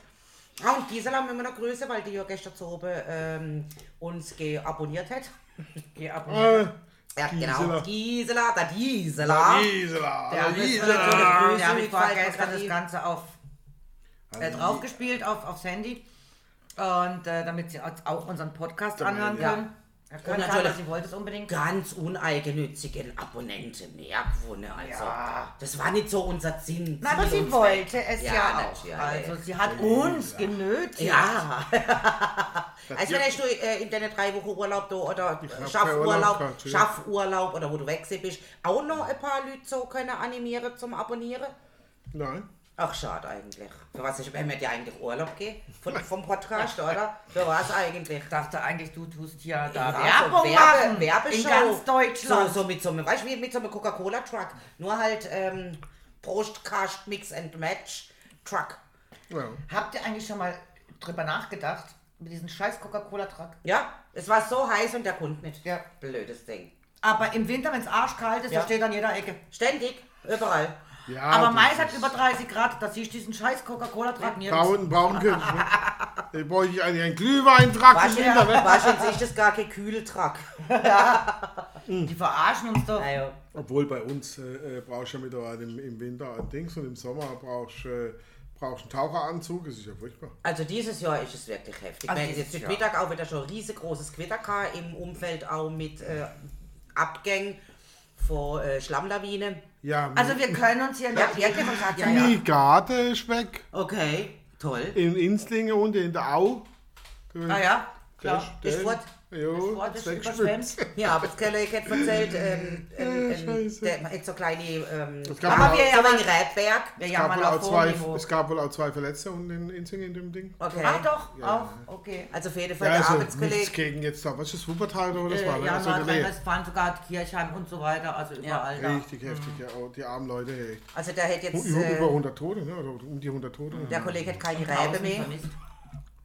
Ah, und Gisela haben wir immer noch Grüße, weil die ja gestern zu oben ähm, uns geabonniert hat. Geh ab. Äh, Ja, Gisela. genau. Gisela, der Gisela. Gisela, Der der ist, Gisela. äh, Grüße ja, hab ich vorgestern das Ganze auf äh, draufgespielt auf, aufs Handy. Und äh, damit sie auch unseren Podcast anhören ja. können. Ja, Und können kann, natürlich- sie wollte es unbedingt. Ganz uneigennützigen Abonnenten mehr gewonnen. Also, Ja. das war nicht so unser Sinn. Na, aber sie und wollte Zweck. es ja, Ja, auch. natürlich. Also sie hat uns genötigt. Ja. also wenn du äh, in deinen drei Wochen Urlaub da oder Schaffurlaub, ja. Schaffurlaub oder wo du weg bist, auch noch ein paar Leute so können animieren zum Abonnieren? Nein. Ach, schade eigentlich. Für was ist, wenn wir dir eigentlich Urlaub gehen? Von, vom Podcast, oder? Für was eigentlich? Ich dachte eigentlich, du tust hier da Ja, Werbung so Werbe, machen. Werbeshow. In ganz Deutschland. So, so mit so einem, weißt du, wie mit so einem Coca-Cola-Truck. Nur halt ähm, Prostkast Mix and Match Truck. Ja. Habt ihr eigentlich schon mal drüber nachgedacht? Mit diesem scheiß Coca-Cola-Truck? Ja, es war so heiß und der kommt nicht. Ja. Blödes Ding. Aber im Winter, wenn es arschkalt ist, Ja. da steht an jeder Ecke. Ständig, überall. Ja, Aber ist hat über 30 Grad, da siehst du diesen scheiß Coca-Cola-Truck nirgends. Braun, Braunkirch. ne? Da bräuchte ich eigentlich einen Glühweintrag im Winter? Wahrscheinlich ist das gar kein Kühltrack. Die verarschen uns doch. Ja, ja. Obwohl bei uns äh, äh, brauchst du ja mittlerweile im, im Winter ein Dings und im Sommer brauchst du äh, brauchst einen Taucheranzug. Das ist ja furchtbar. Also dieses Jahr ist es wirklich heftig. Also dieses jetzt Mittag auch wieder schon ein riesengroßes Gewitter im Umfeld auch mit äh, Abgängen von äh, Schlammlawinen. Ja, Also wir können uns hier Ja, nicht wirklich, wirklich ja, ja, die Garde ist weg. Okay, toll. In Inslingen und in der Au. Ah ja, Der klar. der- Ist fort. Jo, ist ist überschwemmt. Ja, aber das Kollege hat erzählt, ähm, ähm, Ja, ähm, scheiße. der hat so kleine, ähm, Es gab, Aber wohl, wir- so ein Rebberg. Wir es, gab wohl auch zwei, es gab wohl auch zwei Verletzte und in Inslingen in dem Ding. Okay. Ach doch, auch, okay. Also auf jeden Fall Ja, der also Arbeitskollege. nichts gegen jetzt da. Was ist das, Wuppertal oder das war? Äh, ne? ja, Also. Nordrhein-Westfalen, sogar Kirchheim und so weiter, also überall da. Richtig heftig, ja. Oh, die armen Leute, hey. Also der hat jetzt, Über, über äh, 100 Tote, ne? Oder um die 100 Tote. der Kollege hat keine Tausend mehr. vermisst.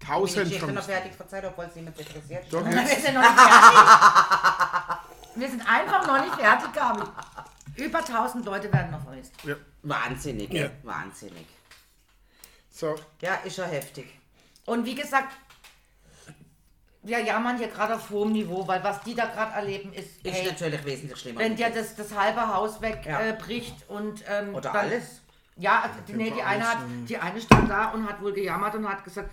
Ich bin die 1000 Geschichte noch fertig verzeiht, obwohl es niemand interessiert. Doch, Wir sind noch nicht fertig. Wir sind einfach noch nicht fertig, Gabi. Über 1000 Leute werden noch vermisst. Ja. Wahnsinnig, Ja. wahnsinnig. So, Ja, ist ja heftig. Und wie gesagt, wir jammern hier gerade auf hohem Niveau, weil was die da gerade erleben ist, Ist ey, natürlich wesentlich schlimmer. wenn dir das, das halbe Haus wegbricht Ja. äh, und ähm, Oder dann, alles. Ja, also, nee, die eine hat, die eine stand da und hat wohl gejammert und hat gesagt,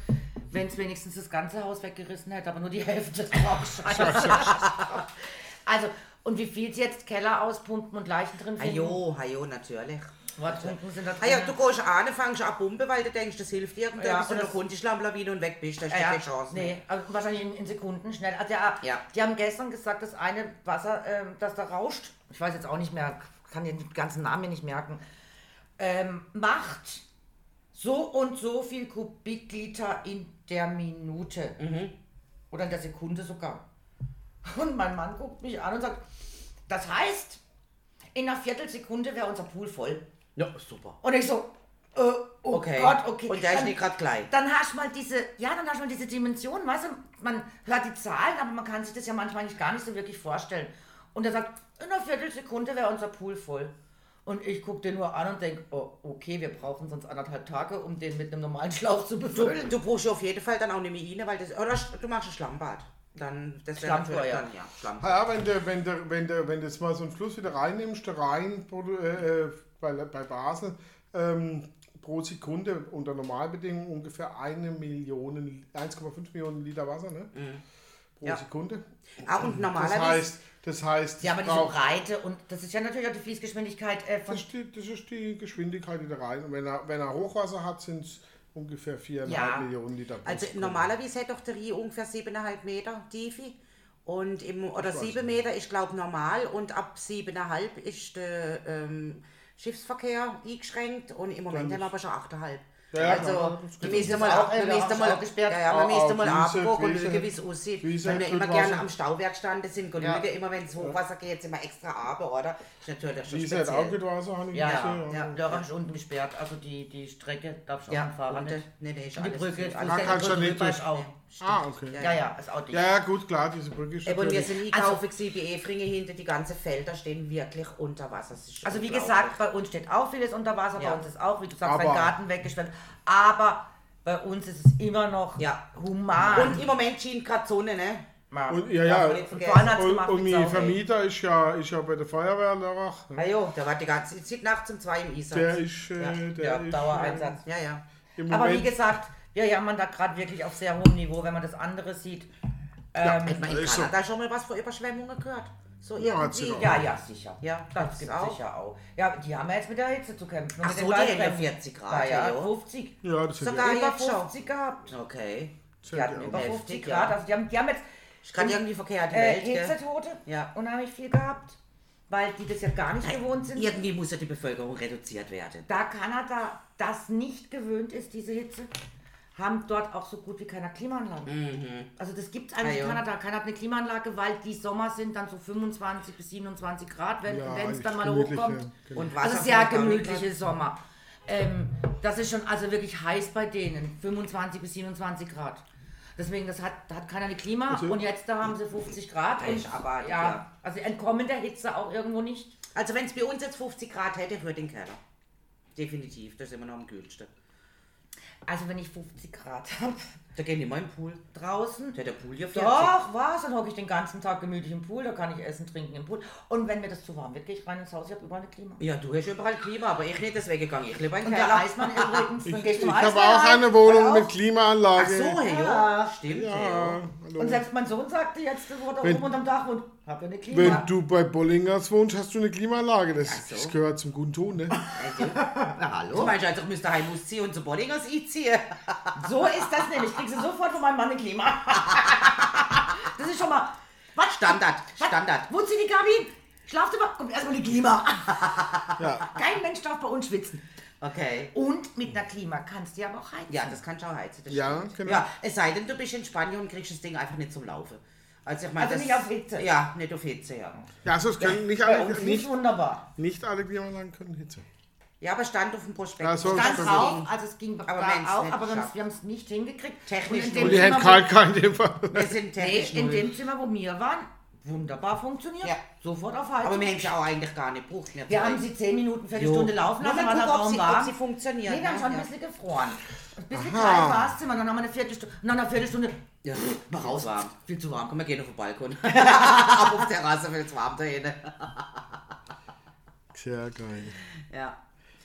wenn es wenigstens das ganze Haus weggerissen hätte, aber nur die Hälfte drauf. also, und wie viel jetzt Keller auspumpen und Leichen drin finden? Hajo, hajo, natürlich. Wortpumpen sind da drin. Ah ja, du gehst an, fängst an Pumpe, weil du denkst, das hilft dir. Und Ja, dann und das- runter, die Schlammlawine und weg bist. Da du ja, keine Chance. nee, also wahrscheinlich in, in Sekunden schnell. Also, ja, Ja. Die haben gestern gesagt, das eine Wasser, ähm, das da rauscht, ich weiß jetzt auch nicht mehr, kann den ganzen Namen nicht merken, ähm, macht so und so viel Kubikliter in der Minute. Oder in der Sekunde sogar. Und mein Mann guckt mich an und sagt, das heißt, in einer Viertelsekunde wäre unser Pool voll. Ja, super. Und ich so, äh, oh Okay. Gott, okay. Und der ist nicht gerade klein. dann hast du mal diese, ja, dann hast du mal diese Dimension, weißt du, man hört die Zahlen, aber man kann sich das ja manchmal nicht gar nicht so wirklich vorstellen. Und er sagt, in einer Viertelsekunde wäre unser Pool voll. Und ich gucke den nur an und denke, oh, okay, wir brauchen sonst anderthalb Tage, um den mit einem normalen Schlauch zu befüllen. Du brauchst auf jeden Fall dann auch mehr rein, weil das. Oder sch- du machst ein Schlammbad. Dann, das wäre Schlammtor, natürlich ja. dann, ja, Schlamm. Ja, wenn du, wenn du, wenn du, wenn du jetzt mal so einen Fluss wieder reinnimmst, der Rhein äh, äh, bei, bei Basel, ähm, pro Sekunde unter Normalbedingungen ungefähr eine Million, 1,5 Millionen Liter Wasser, ne? Pro Ja. Sekunde. Ah, und Das normalerweise. heißt, das heißt, Ja, aber es diese Breite und das ist ja natürlich auch die Fließgeschwindigkeit äh, von. das, ist die, das ist die Geschwindigkeit, die da rein. Und wenn er, wenn er Hochwasser hat, sind es ungefähr 4,5 Ja. Millionen Liter pro Also Sekunde. normalerweise hat doch der Rie ungefähr 7,5 Meter Tiefe. Und im, oder weiß 7 Meter ist glaube normal und ab 7,5 ist der ähm, Schiffsverkehr eingeschränkt und im Moment haben wir aber schon 8,5. Ja, ja, also, wir geht. müssen Das mal, ist auch, wir müssen auch mal, gesperrt. ja, ja, Auch- wir müssen auch mal abgucken und schauen, wie es aussieht. Weil wir immer Wasser. gerne am Stauwerk standen sind, genüge Ja. immer wenn es Hochwasser geht, sind wir extra runter, oder? Ist natürlich schon Diese hat auch speziell. mit Wasser, habe ich Ja, gesehen, ja, ja. Dörrach ist unten gesperrt, also die, die Strecke darf schon Ja, am Fahrrad und, nicht. nee, nee, ist Und die alles- Brücke, alles- Da kannst du nicht Brücke ist durch- auch. Ah, okay. Ja, ja, ist auch dicht. Ja, ja, gut, klar, diese Brücke ist und wir sind einkaufen gewesen, bei Efringe hinter, die ganzen Felder stehen wirklich unter Wasser. Das ist Also wie gesagt, bei uns steht auch vieles unter Wasser, Ja. bei uns ist auch, wie du sagst, Aber- dein Garten weggeschwemmt. Aber bei uns ist es immer noch Ja. human. Und im Moment schien gerade Sonne, ne? Ja. Und, ja, ja. Nicht Und Und, und mein. Vermieter ist ja, ist ja bei der Feuerwehr Lörrach. Ah jo, der war die ganze Zeit nachts um zwei im Einsatz. Der ist, äh, Ja. der Ja, ist Dauereinsatz. ja, ja. Aber wie Moment, gesagt, wir jammern da gerade wirklich auf sehr hohem Niveau, wenn man das andere sieht. Ähm, Hat man in ist so. Kanada schon mal was von Überschwemmungen gehört? So Ja, ja, ja, sicher. Ja, das gibt's gibt auch. sicher auch. Ja, die haben ja jetzt mit der Hitze zu kämpfen. und Ach mit so, den die haben ja Waldbränden. 40 Grad, Ja, ja, ja. 50. ja, das Sogar ja, Über jetzt schon. 50 gehabt. Okay. Die hatten ja über heftig, 50 ja. Grad. Also die haben, die haben jetzt Ich kann irgendwie verkehrt die äh, Welt? Hitzetote Ja. unheimlich viel gehabt, weil die das ja gar nicht gewohnt sind. Irgendwie muss ja die Bevölkerung reduziert werden. Da Kanada das nicht gewöhnt ist, diese Hitze, haben dort auch so gut wie keiner Klimaanlage. Also das gibt es eigentlich Ah, in. Kanada. Keiner hat eine Klimaanlage, weil die Sommer sind dann so 25 bis 27 Grad, wenn Ja, es dann mal hochkommt. genau. Und Also sehr gemütliche Sommer. Ähm, das ist schon also wirklich heiß bei denen, 25 bis 27 Grad. Deswegen, das hat, da hat keiner eine Klima Also- und jetzt da haben sie 50 Grad. Und, ist abartig, ja, ja. Also entkommen der Hitze auch irgendwo nicht. Also wenn es bei uns jetzt 50 Grad hätte, würde ich in den Keller. Definitiv, das ist immer noch am kühlsten. Also wenn ich 50 Grad habe, Da gehen immer im Pool. draußen. Der, der Pool hier 40. Doch, was? Dann hocke ich den ganzen Tag gemütlich im Pool, da kann ich essen, trinken im Pool. Und wenn mir das zu warm wird, gehe ich rein ins Haus, ich habe überall eine Klima. Ja, du hast überall Klima, aber ich nicht, deswegen gehe ich lieber in Und den der Keller. Eismann übrigens, dann Ich, ich zum habe auch eine Wohnung mit auf. Ach Klimaanlage. so, hey, Ja. ja. Stimmt, Ja, ja. hallo. Und selbst mein Sohn sagte jetzt, wo Wenn- oben unterm Dach und hab ja eine Klima. Wenn du bei Bollingers wohnst, hast du eine Klimaanlage. Das, so. das gehört zum guten Ton, ne? Also, Na, du hallo? meinst also, ich müsste heim ausziehen und zu Bollingers einziehen? So ist das nämlich. Kriegst du sofort von meinem Mann eine Klima. Das ist schon mal. Was? Standard, Was? Standard. Wo zieht die Kabin? Schlaft immer? Kommt erstmal eine Klima. Ja. Kein Mensch darf bei uns schwitzen. Okay. Und mit einer Klima kannst du ja aber auch heizen. Ja, das kannst du auch heizen. Das Ja, stimmt. genau. Ja, es sei denn, du bist in Spanien und kriegst das Ding einfach nicht zum Laufen. Also, ich meine, Also nicht auf Hitze. Ja, nicht auf Hitze, ja. Ja, also es können nicht Bei alle, nicht, nicht wunderbar. nicht alle Klimaanlagen können Hitze. Ja, aber stand auf dem Prospekt. Ja, so- das auch, also es ging Aber auch, nicht aber wir haben es nicht hingekriegt. Technisch Und in die Zimmer, kein in dem Fall. Wir sind Nee, technisch in null. dem Zimmer, wo wir waren, wunderbar funktioniert. Ja. Sofort auf Heizung. Aber wir haben sie auch eigentlich gar nicht gebraucht. wir haben sie 10 Minuten, Viertelstunde Jo. laufen Nur lassen, war der Raum sie- warm. ob sie funktioniert, Nee, wir haben ne? schon Ja. ein bisschen gefroren. Ein bisschen kalt war das Zimmer, dann haben wir eine Viertelstunde, nach einer Viertelstunde, Ja, mal raus, warm. viel zu warm. Komm, wir gehen auf den Balkon. Aber auf der Terrasse wird es warm da hinten. Sehr geil. Ja.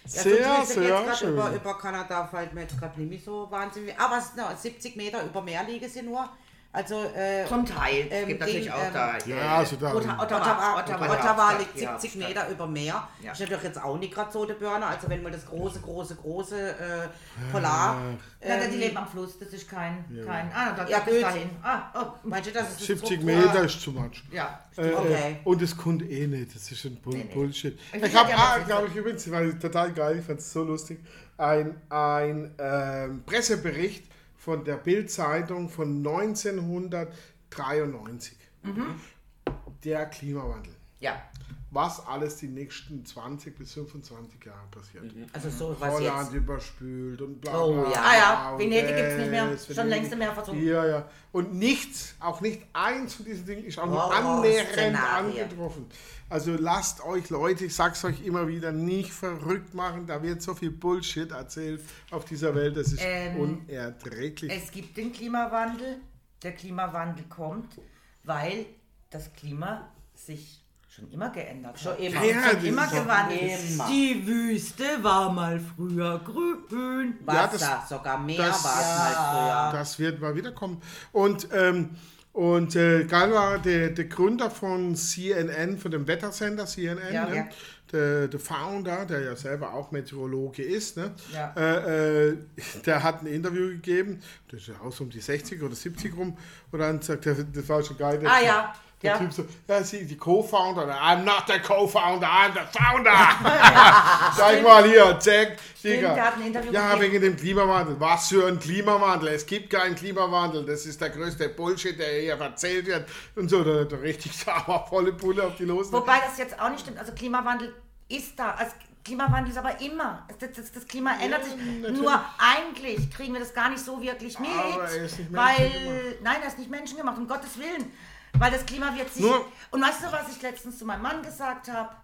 Sehr, ja, sonst sehr schön. Über, über Kanada fällt mir jetzt gerade nicht mehr so wahnsinnig. Aber es, no, 70 Meter über Meer liegen sie nur. Also, äh, Zum Teil. Es Ähm, gibt natürlich auch ähm, da. Ja, also da. Ottawa, Ottawa, Ottawa, Ottawa, ja, liegt ja, 70 ja. Meter über Meer. Ja. Ist natürlich jetzt auch nicht gerade so der Burner. Also wenn man das große, große, große äh, Polar... Ja, ähm, die leben am Fluss, das ist kein, kein ah, da Ja, bis gut. dahin. Ah, oh, Meinst du, das ist das 70 Druck- Meter ist zu much. ja. Äh, Okay. äh, und es kommt eh nicht. Das ist ein Bull Nee, nee. Bullshit. Ich Ich habe, ja ah, glaube ich übrigens, weil total geil, ich fand es so lustig, ein, ein ähm, Pressebericht von der Bild-Zeitung von 1993. Mhm. Der Klimawandel. ja. Was alles die nächsten 20 bis 25 Jahre passiert. Also so was Holland jetzt. überspült und bla bla. Oh, ja. Ah ja, Venedig gibt's nicht mehr. das, Schon Venedig. längst im Meer versunken. Ja, ja. Und nichts, auch nicht eins von diesen Dingen ist auch nur Horrorszenarien. annähernd angetroffen. Also lasst euch Leute, ich sag's euch immer wieder, nicht verrückt machen. Da wird so viel Bullshit erzählt auf dieser Welt, das ist Ähm, unerträglich. Es gibt den Klimawandel. Der Klimawandel kommt, weil das Klima sich schon immer geändert. Schon immer. Ja, Schon immer gewandelt. immer. Die Wüste war mal früher grün. Ja, Wasser, das- sogar mehr das- war es mal früher. Das wird mal wiederkommen. Und, ähm, und äh, war der, der Gründer von CNN, von dem Wettersender CNN, Ja, ne? ja. Der, der Founder, der ja selber auch Meteorologe ist, ne? Ja. äh, äh, der hat ein Interview gegeben, das ist ja auch so um die 60 oder 70 rum, und dann sagt er, das war schon geil. Der Ah ja, Der ja. Typ so, ja, sie, die Co-Founder, I'm not the Co-Founder, I'm the Founder. Sag mal hier, Jack, Digga. Ja, wegen dem Klimawandel. Was für ein Klimawandel? Es gibt keinen Klimawandel. Das ist der größte Bullshit, der hier erzählt wird. Und so, da, da richtig sauer, volle Pulle auf die los. Wobei das jetzt auch nicht stimmt. Also Klimawandel ist da. Also Klimawandel ist aber immer. Das, das, das Klima ändert sich. natürlich. Nur eigentlich kriegen wir das gar nicht so wirklich mit. Aber er ist nicht weil, nein, er ist nicht menschengemacht, um Gottes Willen. Weil das Klima wird sich. Nur- und weißt du, was ich letztens zu meinem Mann gesagt habe?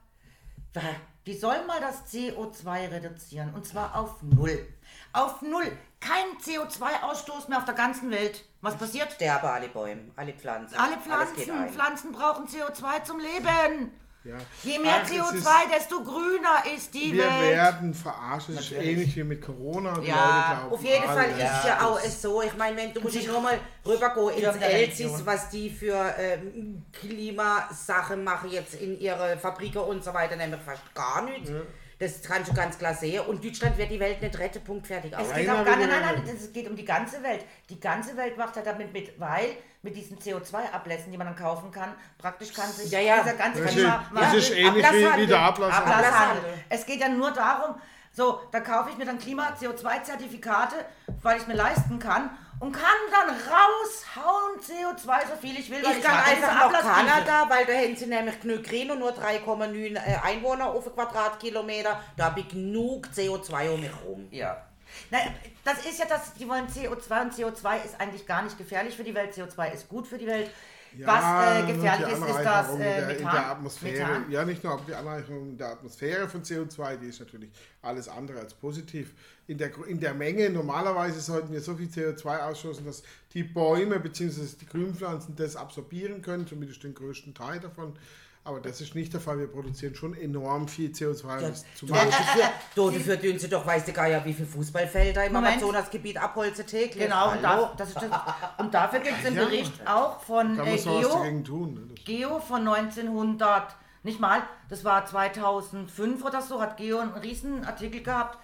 Die sollen mal das CO2 reduzieren. Und zwar auf Null. Auf Null. Kein CO2-Ausstoß mehr auf der ganzen Welt. Was passiert? Sterben alle Bäume, alle Pflanzen. Alle Pflanzen. Pflanzen brauchen CO2 zum Leben. Ja. Je mehr Ach, es CO2, ist- desto grüner ist die Wir Welt. werden verarscht. Es ist ähnlich wie mit Corona. Ja, Leute glauben Auf jeden Fall ist ja auch es so, ich meine, wenn du musst ja nur mal rübergehen Ja, ins Elsis, was die für ähm, Klimasachen machen jetzt in ihre Fabriken und so weiter, nämlich fast gar nichts. Das kannst du ganz klar sehen. Und Deutschland wird die Welt nicht retten, Punkt, fertig, aus. Es geht auch gar nicht, nein, nein, es geht um die ganze Welt. Die ganze Welt macht ja damit mit, weil mit diesen CO2-Ablässen, die man dann kaufen kann, praktisch kann sich Ja, ja. dieser ganze Das ist, Klima... das ist ähnlich wie, wie Ablasshandel. der Ablass. Ablasshandel. Es geht ja nur darum, so, da kaufe ich mir dann Klima-CO2-Zertifikate, weil ich es mir leisten kann und kann dann raushauen CO2, so viel ich will. weil Ich kann einfach nach. Kanada, weil da hätten sie nämlich genug Grün und nur 3,9 äh, Einwohner auf Quadratkilometer. Da habe ich genug CO2 um mich rum. Ja. Na, das ist ja das, die wollen CO2 und CO2 ist eigentlich gar nicht gefährlich für die Welt. CO2 ist gut für die Welt. Was äh, gefährlich ist, ist das äh, in, der, in Methan. der Atmosphäre. Methan. Ja, nicht nur, aber die Anreicherung in der Atmosphäre von CO2, die ist natürlich alles andere als positiv. In der, in der Menge, normalerweise sollten wir so viel CO2 ausstoßen, dass die Bäume bzw. die Grünpflanzen das absorbieren können, zumindest den größten Teil davon. Aber das ist nicht der Fall. Wir produzieren schon enorm viel CO2. Ja, Das zum du, Äh, dafür, du, dafür tun sie doch, weißt du gar ja, wie viele Fußballfelder im Moment. Amazonasgebiet abholzen täglich. Genau, und, da, das ist das, und dafür gibt es einen Ja. Bericht auch von da äh, Geo, dagegen tun. ne? Geo von 1900, nicht mal, das war 2005 oder so, hat Geo einen riesen Artikel gehabt.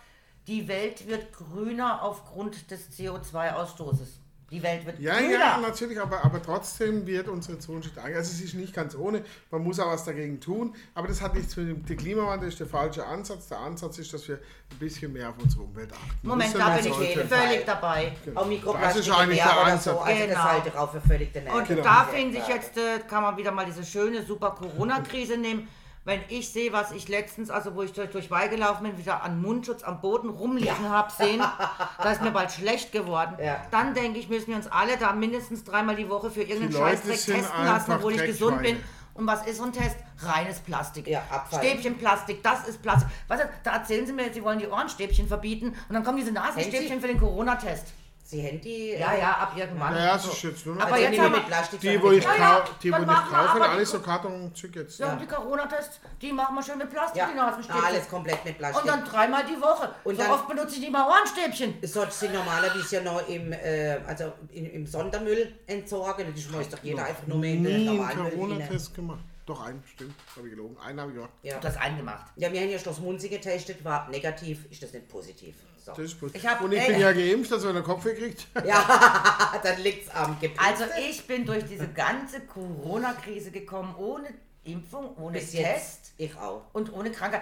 Die Welt wird grüner aufgrund des CO2-Ausstoßes. Die Welt wird Ja, grüner. ja, natürlich, aber, aber trotzdem wird unsere Ozonschicht eingegangen. Also es ist nicht ganz ohne, man muss auch was dagegen tun, aber das hat nichts mit dem der Klimawandel, ist der falsche Ansatz. Der Ansatz ist, dass wir ein bisschen mehr auf unsere Umwelt achten. Moment, Das da ist bin ich sollte- völlig dabei. Auch Das Mikroplastik ist im eigentlich der Ansatz. so, also das Genau. halte ich auch für völlig daneben. Und Genau. da finde ich jetzt, äh, kann man wieder mal diese schöne, super Corona-Krise nehmen. Wenn ich sehe, was ich letztens, also wo ich durch, durch Wei gelaufen bin, wieder an Mundschutz am Boden rumliegen habe sehen, da ist mir bald schlecht geworden. Ja. Dann denke ich, müssen wir uns alle da mindestens dreimal die Woche für irgendeinen Scheißdreck testen lassen, obwohl ich gesund bin. Und was ist so ein Test? Reines Plastik. Ja, Abfall. Stäbchen Plastik, das ist Plastik. Was, da erzählen sie mir, sie wollen die Ohrenstäbchen verbieten und dann kommen diese Nasenstäbchen für den Corona-Test. Sie Handy. Ja, ja, ab irgendwann. Ja, es ist jetzt nur noch Aber Also jetzt haben mit Plastik, die, wo ich, Ja, ja, die, wo ich kaufe, alles die- so Kartonzeug jetzt. Ja, und die Corona-Tests, die machen wir schön mit Plastik, ja, die Nasenstäbchen. alles komplett mit Plastik. Und dann dreimal die Woche. Und so dann- oft benutze ich nicht mal Ohrenstäbchen. Sollte sie normalerweise ja noch im, äh, also in, im Sondermüll entsorgen. Das schmeißt doch jeder einfach nur mehr in den einen normalen Müll. Corona-Test gemacht. Doch, einen, stimmt. Habe ich gelogen. Einen habe ich gemacht. Ja. Das eingemacht. ja, wir haben ja Schloss Munzi getestet, war negativ, ist das nicht positiv. So. Das ist gut. Ich hab- Und ich ey, bin ja geimpft, also wenn er Kopf kriegt. Ja, dann liegt's am Gepäck. Also ich bin durch diese ganze Corona-Krise gekommen, ohne Impfung, ohne Bis Test jetzt, ich auch. und ohne Krankheit.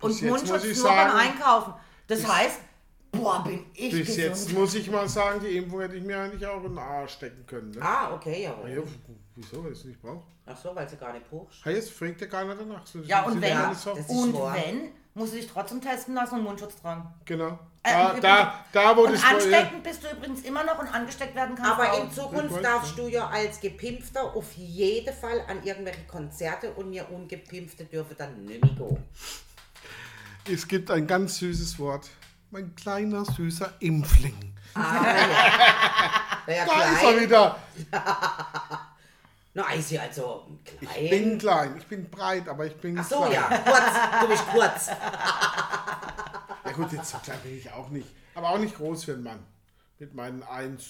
Und Bis Mundschutz nur beim sagen- Einkaufen. Das heißt, boah, bin ich Bis gesund. jetzt muss ich mal sagen, die Impfung hätte ich mir eigentlich auch in den Arsch stecken können. Ne? Ah, okay, ja. Ja, wieso, weil ich es nicht brauche? Ach so, weil sie gar nicht brauchst. Hey, jetzt fragt ja keiner danach. So, Ja, und ja wenn, ist und wenn, musst du dich trotzdem testen lassen und Mundschutz tragen. Genau. Äh, Da, da, da wo und ansteckend bist du übrigens immer noch und angesteckt werden kannst Aber auch. in Zukunft weiß, darfst du ja als Gepimpfter auf jeden Fall an irgendwelche Konzerte und wir Ungepimpfte dürfen dann nicht mehr gehen. Es gibt ein ganz süßes Wort. Mein kleiner, süßer Impfling. Ah, ja. Ja, Da ist er wieder. Na, sie also klein. Ich bin klein. Ich bin breit, aber ich bin Ach so, klein. ja, kurz. Du bist kurz. Ja gut, jetzt so klein bin ich auch nicht. Aber auch nicht groß für einen Mann. Mit meinen 1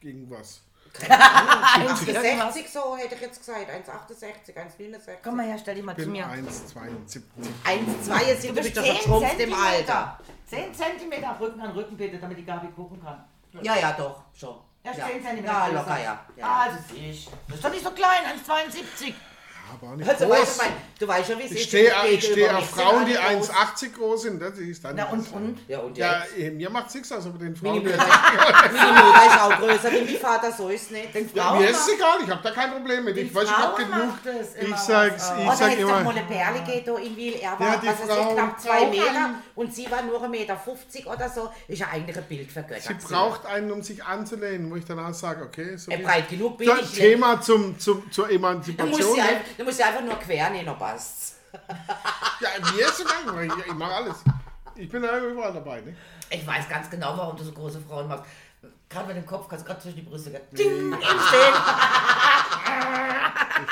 gegen was. 1,60 so hätte ich jetzt gesagt. 1,68, 1,69. Komm mal her, stell dich mal zu mir. 1,72. 1,72, du bist doch verschrumpft im Alter. 10 Zentimeter Rücken an Rücken bitte, damit die Gabi gucken kann. Ja, ja, doch, schon. Ja, ja. 10 Zentimeter. Ja, größer. locker, ja. ja. Ist ich. Das ist doch nicht so klein, 1,72. Aber nicht Also, weißt groß. du, mein, du weißt schon, wie es Ich ist. stehe wenn ich stehe auf Frauen, die alle groß. 1,80 groß sind. Das ist dann Na und, und? Ja, und Ja, jetzt? mir macht es nichts aus, aber den Frauen. Ja, meine Mutter ist auch größer wie mein Vater, so ist es nicht. Den Ja, Frauen mir ist es egal, ich habe da kein Problem mit. Den Ich weiß, ich habe genug. Ich aus. ich Oh, sag immer. eine Perle geht da in Wil. Er Ja, war, die was Frauen knapp zwei Meter und sie war nur 1,50 Meter 50 oder so. Ist ja eigentlich ein Bild für Götter. Sie braucht einen, um sich anzulehnen, wo ich danach sage, okay, so breit genug bin Ja, ich. Thema zum, zum, zur Emanzipation. Sie einfach, da muss sie einfach nur quer nehmen, dann passt's. Ja, mir ist egal, ich, ich mache alles. Ich bin ja überall dabei. Ne? Ich weiß ganz genau, warum du so große Frauen magst. Gerade mit dem Kopf kannst du gerade zwischen die Brüste gehen. Ding, im Stehen.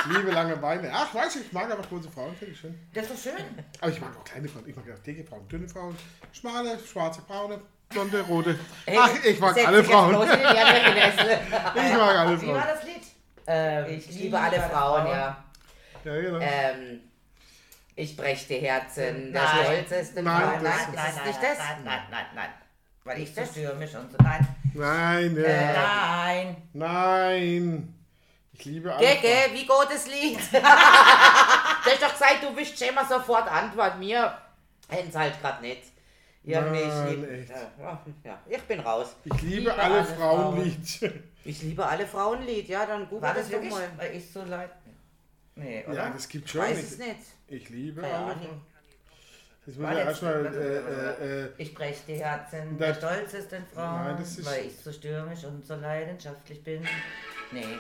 Ich liebe lange Beine. Ach, weiß ich, ich mag einfach große Frauen, finde ich schön. Das ist doch schön. Aber ich mag auch kleine Frauen. Ich mag auch dicke Frauen, dünne Frauen, schmale, schwarze, braune, blonde, rote. Ach, ich mag Setz alle Frauen. Ich mag alle Wie war Frauen. das Lied? ähm, ich, liebe alle Frauen, ja. Ja, genau. Ähm, ich brech die Herzen, der Nein. stolzeste Nein, das Nein, nein, es nein, nicht nein, das? nein, nein, nein, nein. Weil ich das? zerstöre mich und so. Nein. Nein, ja. Äh, Nein. nein. Ich liebe Frauen. geh, wie geht das Lied? du hast doch gesagt, du schon immer sofort antworten. Mir hätten halt gerade nicht. Ja, Nein, mich lieb- echt. Ja, ja, ich bin raus. Ich liebe, Liebe alle, alle Frauenlied. Ich liebe alle Frauenlied, ja, dann google das das doch wirklich? mal. Weil ich so leid. Nee, oder? Ja, das gibt schon. Weiß ich, es nicht. Ich liebe Keine Ahnung. Das muss ja erstmal. Äh, äh, äh, ich breche die Herzen der stolzesten Frauen, nein, das ist weil ich so stürmisch und so leidenschaftlich bin. Nee.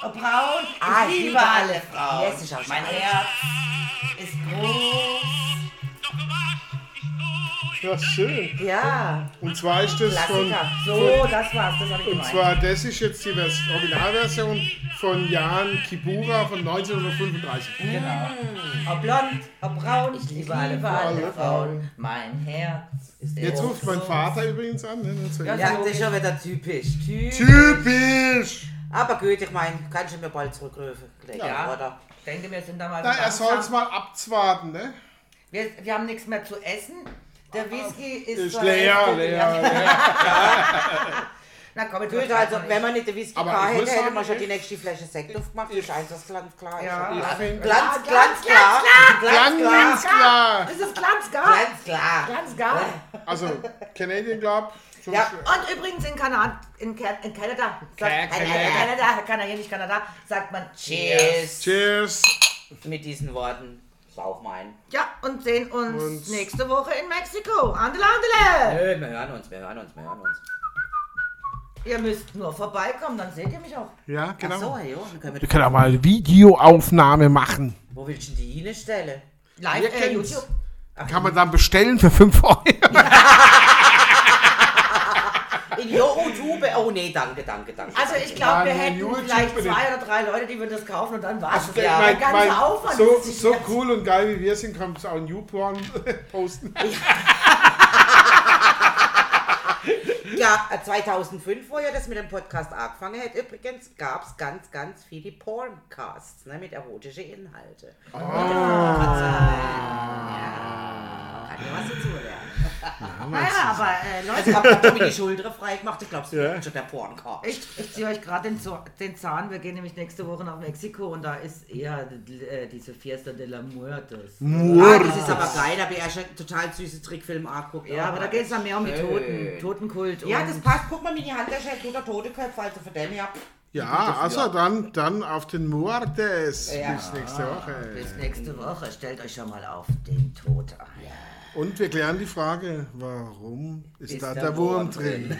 Oh, braun, ah, ich liebe alle Frauen. Yes, ich mein Herz ist groß. Ja, schön. Ja, Und zwar ist das von, Klassiker. So, das war's. Das habe ich und gemeint. zwar das ist jetzt die Vers Originalversion von Jan Kibura von 1935. Genau. Ob blond, ob braun, ich liebe alle alle Frauen. Mein Herz ist Jetzt ruft mein Vater übrigens an. Ne? Das ist Ja, ja, das ist schon wieder typisch. typisch. Typisch! Aber gut, ich meine, kannst du mir bald zurückrufen? Ja. Ja. Oder? Ich denke, wir sind da mal Na, er soll es mal abwarten, ne? Wir, wir haben nichts mehr zu essen. Der Whisky ist, Ist leer, echt- leer, leer. Na komm, jetzt Gut, übertreiben also wenn man nicht den Whisky Aber ich hätte, hätte sagen, man schon ich- die nächste Flasche Sekt aufgemacht. Ist eins, das ganz klar ist. Ja. Ich Glanz, Ja, Glanz, ganz, klar. Ganz klar! Das ist glanzgar. Ganz klar. Glanzgar. Also, Canadian Club. so Ja. Und übrigens in Kanada, in, in Kanada, sagt, Ka- Kanada. Kanada, Kanada, hier nicht Kanada, sagt man Cheers. Cheers! Mit diesen Worten. Sauf mein. Ja, und sehen uns Und- nächste Woche in Mexiko. Andele, andele. Nö, wir hören uns, wir hören uns, wir hören uns. Ihr müsst nur vorbeikommen, dann seht ihr mich auch. Ja, Ach genau. so, ja, dann können wir, Wir können auch mal eine Videoaufnahme machen. wo willst du die hinstellen? Live, äh. YouTube. Kann man dann bestellen für 5 Euro. In YouTube? Oh nee, danke, danke, danke. Also ich glaube, wir hätten YouTube vielleicht zwei oder drei Leute, die würden das kaufen und dann war es Der- ja, der mein- ganze mein- Aufwand. so, so cool und geil wie wir sind, kannst du auch einen YouPorn posten. Ja, äh, 2005, wo ihr das mit dem Podcast angefangen habt, übrigens gab es ganz, ganz viele Porncasts ne, mit erotischen Inhalten. Ah. Ja, kann ja was dazu lernen. Naja, aber äh, Leute, Also ich hab Tommy die Schulter frei gemacht, ich glaube, es Ja. wird schon der Porncast. ich, ich ziehe euch gerade den, den Zahn. Wir gehen nämlich nächste Woche nach Mexiko und da ist eher äh, diese Fiesta de la Muertos. Ah, das ist aber geil, da habe ich erst einen total süßen Trickfilm angeguckt. Ja, aber da geht es dann mehr um die. Toten, Totenkult. Ja, das passt. Guck mal, meine Handtasche hat toter Toteköpfe, also von dem her. Ja, also dann, dann auf den Muertes Ja. bis nächste Woche. Bis nächste Woche. Stellt euch schon mal auf den Tod ein. Und wir klären die Frage, warum ist, Ist da der der Wurm Wurm drin? drin?